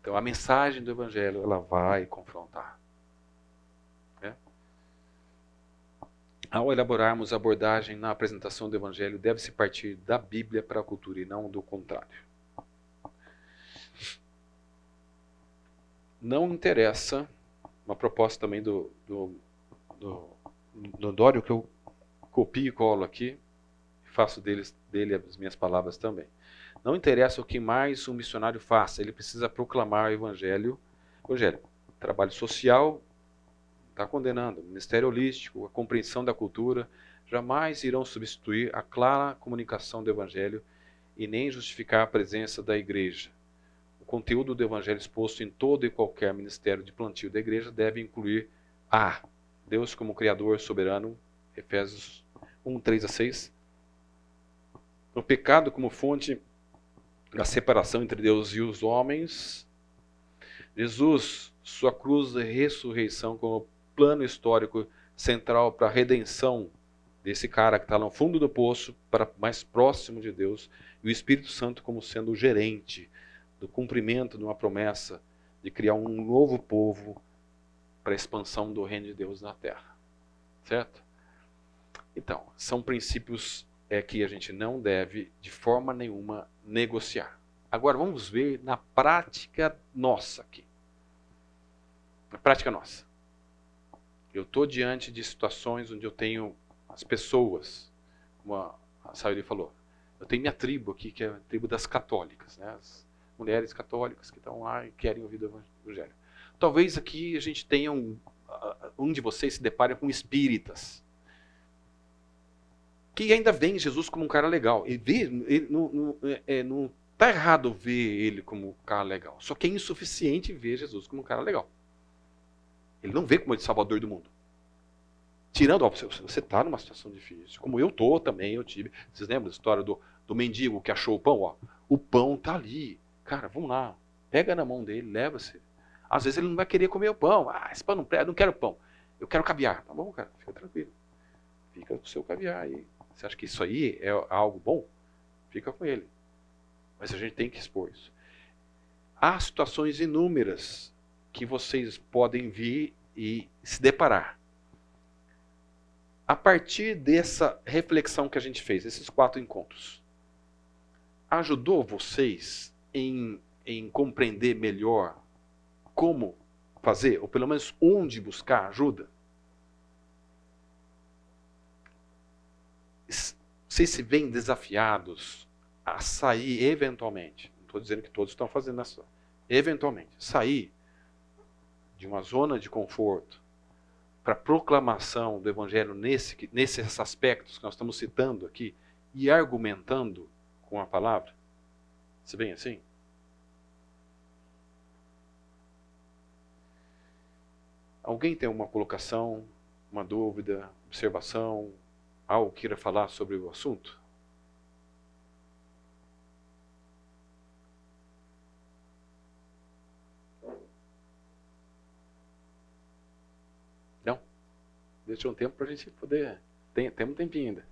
Então a mensagem do Evangelho ela vai confrontar. Ao elaborarmos a abordagem na apresentação do Evangelho, deve-se partir da Bíblia para a cultura e não do contrário. Não interessa, uma proposta também do, do, do, do Dório, que eu copio e colo aqui, faço deles, dele as minhas palavras também. Não interessa o que mais um missionário faça, ele precisa proclamar o Evangelho. Evangelho, trabalho social, está condenando. Ministério holístico, a compreensão da cultura, jamais irão substituir a clara comunicação do Evangelho e nem justificar a presença da igreja. O conteúdo do Evangelho exposto em todo e qualquer ministério de plantio da igreja deve incluir a Deus como Criador soberano, Efésios 1, 3 a 6. O pecado como fonte da separação entre Deus e os homens. Jesus, sua cruz e ressurreição como plano histórico central para a redenção desse cara que está no fundo do poço para mais próximo de Deus e o Espírito Santo como sendo o gerente do cumprimento de uma promessa de criar um novo povo para a expansão do reino de Deus na terra. Certo? Então, são princípios é, que a gente não deve de forma nenhuma negociar. Agora vamos ver na prática nossa aqui. Na prática nossa. Eu estou diante de situações onde eu tenho as pessoas, como a, Sayuri falou. Eu tenho minha tribo aqui, que é a tribo das católicas, né? as mulheres católicas que estão lá e querem ouvir o Evangelho. Talvez aqui a gente tenha um, um de vocês se depare com espíritas, que ainda vê Jesus como um cara legal. Ele vê, ele não, não, é, é, não tá errado ver ele como um cara legal. Só que é insuficiente ver Jesus como um cara legal. Ele não vê como o salvador do mundo. Tirando, ó, você está numa situação difícil, como eu estou também, eu tive. Vocês lembram da história do, do mendigo que achou o pão? Ó, o pão está ali. Cara, vamos lá. Pega na mão dele, leva-se. Às vezes ele não vai querer comer o pão. Ah, esse pão não presta, não quero pão. Eu quero caviar. Tá bom, cara, fica tranquilo. Fica com o seu caviar aí. Você acha que isso aí é algo bom? Fica com ele. Mas a gente tem que expor isso. Há situações inúmeras que vocês podem vir e se deparar. A partir dessa reflexão que a gente fez, esses quatro encontros, ajudou vocês em, em compreender melhor como fazer, ou pelo menos onde buscar ajuda? Vocês se veem desafiados a sair eventualmente. Não estou dizendo que todos estão fazendo essa. Eventualmente, sair de uma zona de conforto para proclamação do evangelho nesse, nesses aspectos que nós estamos citando aqui e argumentando com a palavra? Se bem assim? Alguém tem uma colocação, uma dúvida, observação, algo queira falar sobre o assunto? Não? Deixa um tempo para a gente poder. Tem, tem um tempinho ainda.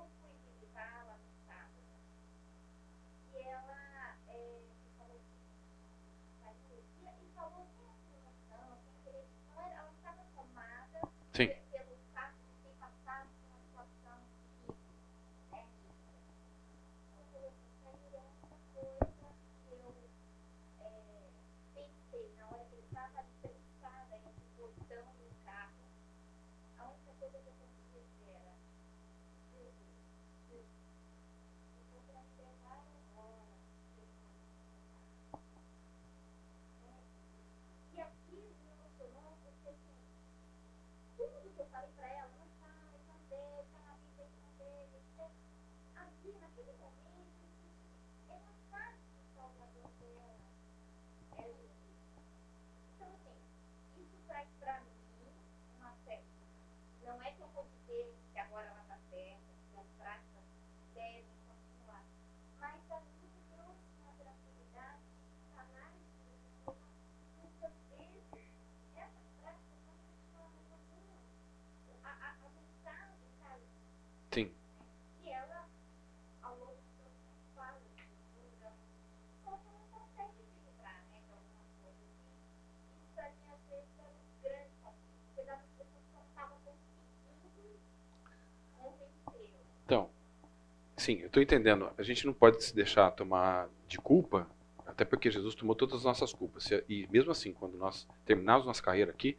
estou entendendo. A gente não pode se deixar tomar de culpa, até porque Jesus tomou todas as nossas culpas. E mesmo assim, quando nós terminarmos nossa carreira aqui,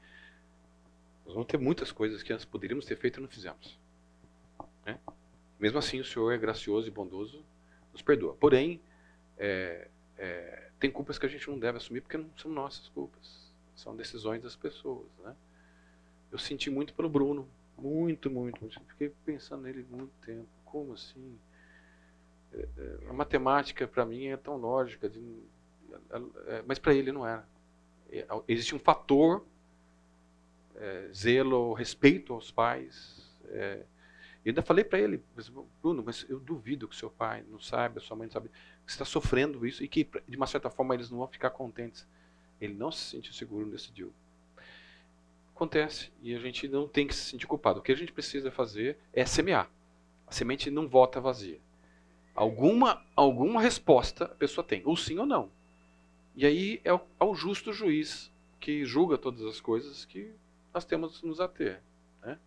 nós vamos ter muitas coisas que nós poderíamos ter feito e não fizemos. Né? Mesmo assim, o Senhor é gracioso e bondoso, nos perdoa. Porém, é, é, tem culpas que a gente não deve assumir porque não são nossas culpas. São decisões das pessoas. Né? Eu senti muito pelo Bruno. Muito, muito, muito. Fiquei pensando nele muito tempo. Como assim? É, é, a matemática para mim é tão lógica, de, é, mas para ele não era. Existe um fator é, zelo, respeito aos pais. É, e ainda falei para ele, Bruno, mas eu duvido que seu pai não saiba, sua mãe não sabe, que você está sofrendo isso e que de uma certa forma eles não vão ficar contentes. Ele não se sentiu seguro, decidiu. Acontece e a gente não tem que se sentir culpado. O que a gente precisa fazer é semear. A semente não volta vazia. Alguma, alguma resposta a pessoa tem, ou sim ou não. E aí é ao justo juiz que julga todas as coisas que nós temos que nos ater. Né?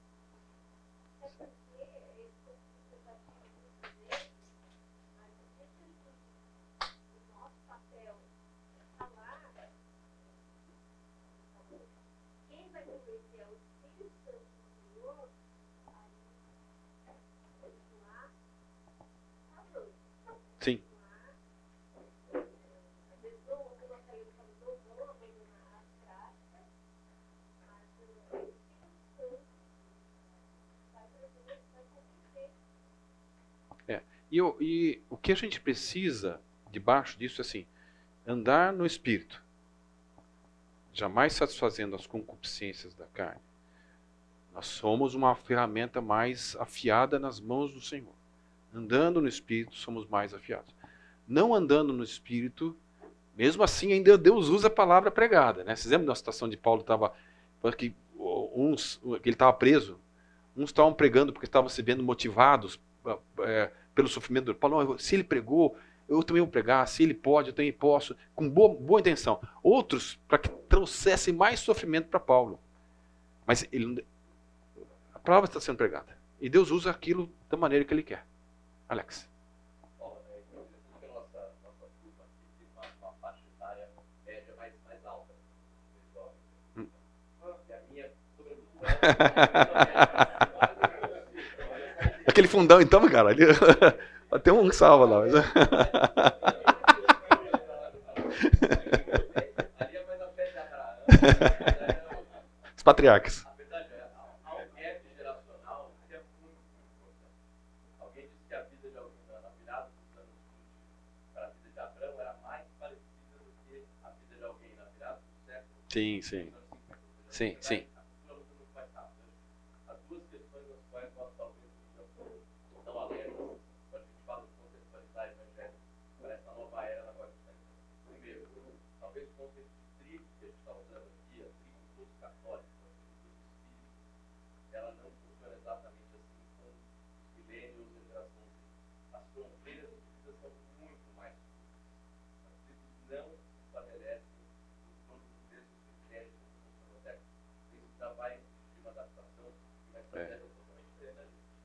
E, e o que a gente precisa debaixo disso é assim: andar no espírito, jamais satisfazendo as concupiscências da carne. Nós somos uma ferramenta mais afiada nas mãos do Senhor. Andando no espírito, somos mais afiados. Não andando no espírito, mesmo assim, ainda Deus usa a palavra pregada. Né? Vocês lembram da situação de Paulo estava. que uns, que ele estava preso, uns estavam pregando porque estavam se vendo motivados. É, pelo sofrimento do Paulo. Se ele pregou, eu também vou pregar. Se ele pode, eu também posso. Com boa, boa intenção. Outros, para que trouxessem mais sofrimento para Paulo. Mas ele, a palavra está sendo pregada. E Deus usa aquilo da maneira que ele quer. Alex. Aquele fundão, então, cara. Ali, tem um salva lá. Mas... Os patriarcas. Sim, sim. Sim, sim. Com certeza. Segunda coisa, né, é igualmente importante. Nós estamos entrando numa era que eu considero uma, uma era negativa ao Evangelho. Sim. Porque é, os princípios morais, cristianismo, morais cristãos, são vistos a priori como negativos. Quando você falar que você é cristão, já traz pacotes de pressuposições. Você é mau, você é hostil. E, é,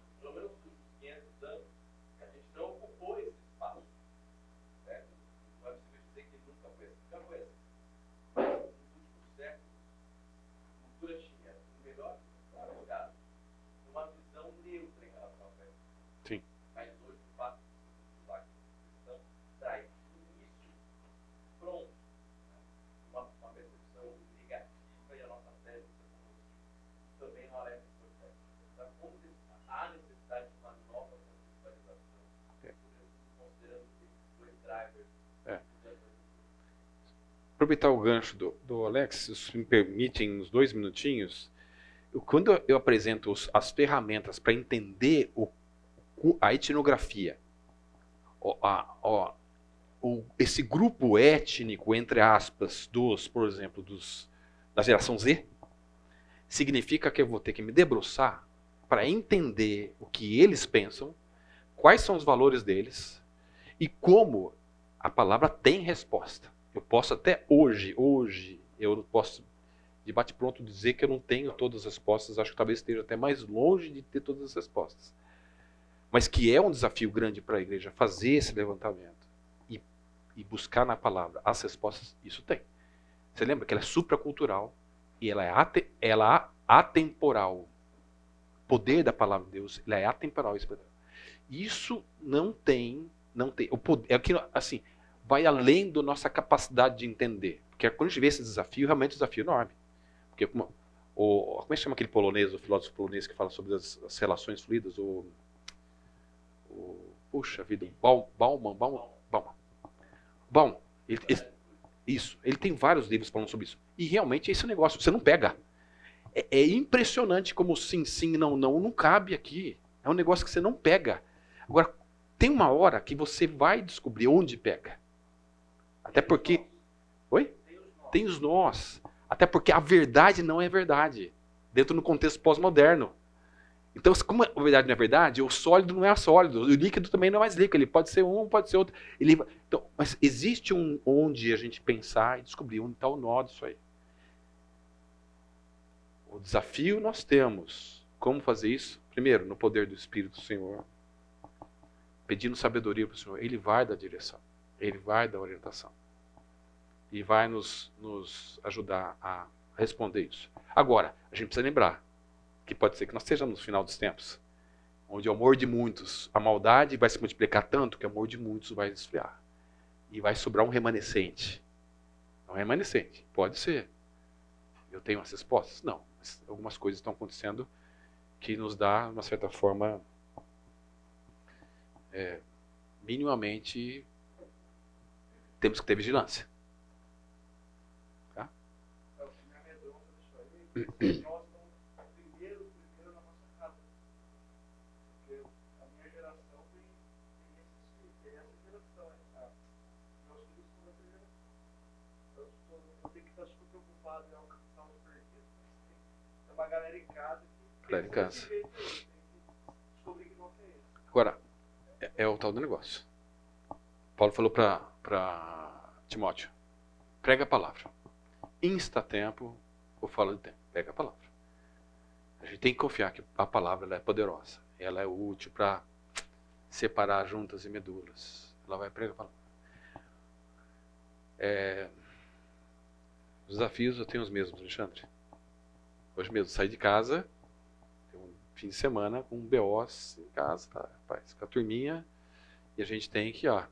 aproveitar o gancho do, do Alex, se me permitem uns dois minutinhos. Eu, quando eu apresento os, as ferramentas para entender o, a etnografia, a, o, esse grupo étnico, entre aspas, dos, por exemplo, dos, da geração Z, significa que eu vou ter que me debruçar para entender o que eles pensam, quais são os valores deles e como a palavra tem resposta. Eu posso até hoje, hoje, eu posso de bate pronto dizer que eu não tenho todas as respostas, acho que talvez esteja até mais longe de ter todas as respostas. Mas que é um desafio grande para a igreja fazer esse levantamento e, e buscar na palavra as respostas, isso tem. Você lembra que ela é supracultural e ela é ate, ela é atemporal. O poder da palavra de Deus, ela é atemporal. Isso não tem, não tem. O poder, é que assim, vai além da nossa capacidade de entender. Porque quando a gente vê esse desafio, realmente é um desafio enorme. Porque como, o, como é que chama aquele polonês, o filósofo polonês que fala sobre as, as relações fluidas? O, o, puxa vida, Bauman, Bauman, Bauman. Bom, ele, ele, Isso. Ele tem vários livros falando sobre isso. E realmente é esse negócio, você não pega. É, é impressionante como sim, sim, não, não, não cabe aqui. É um negócio que você não pega. Agora, tem uma hora que você vai descobrir onde pega. Até porque. Oi? Tem os nós. Até porque a verdade não é verdade. Dentro do contexto pós-moderno. Então, como a verdade não é verdade, o sólido não é sólido, o líquido também não é mais líquido, ele pode ser um, pode ser outro. Ele, então, mas existe um onde a gente pensar e descobrir onde está o nó disso aí. O desafio nós temos. Como fazer isso? Primeiro, no poder do Espírito do Senhor. Pedindo sabedoria para o Senhor. Ele vai dar direção. Ele vai dar orientação. E vai nos, nos ajudar a responder isso. Agora, a gente precisa lembrar que pode ser que nós estejamos no final dos tempos, onde o amor de muitos, a maldade vai se multiplicar tanto que o amor de muitos vai esfriar. E vai sobrar um remanescente. Um remanescente. Pode ser. Eu tenho as respostas? Não. Mas algumas coisas estão acontecendo que nos dá, de uma certa forma, é, minimamente, temos que ter vigilância. Galera em casa. Galera em casa. Agora, é, é, o tal do negócio. Paulo falou para Timóteo: prega a palavra. Insta tempo ou fala de tempo. Pega a palavra. A gente tem que confiar que a palavra é poderosa. Ela é útil para separar juntas e medulas. Ela vai pregar a palavra. É, os desafios eu tenho os mesmos, Alexandre. Hoje mesmo, saí de casa, um fim de semana, com um BO em casa, tá, rapaz, com a turminha, e a gente tem que, ó,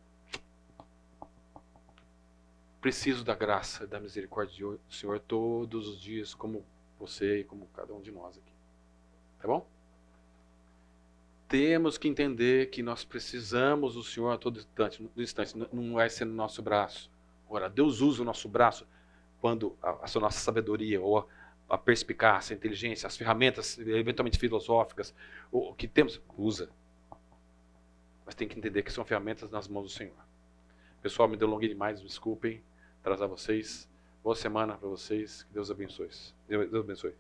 preciso da graça, da misericórdia do Senhor todos os dias, como você e como cada um de nós aqui. Tá bom? Temos que entender que nós precisamos do Senhor a todo instante, no instante, não vai ser no nosso braço. Agora, Deus usa o nosso braço quando a, a nossa sabedoria ou a perspicácia, a inteligência, as ferramentas eventualmente filosóficas, o que temos, usa. Mas tem que entender que são ferramentas nas mãos do Senhor. Pessoal, me delonguei demais, desculpem atrasar vocês. Boa semana para vocês. Que Deus abençoe. Deus abençoe.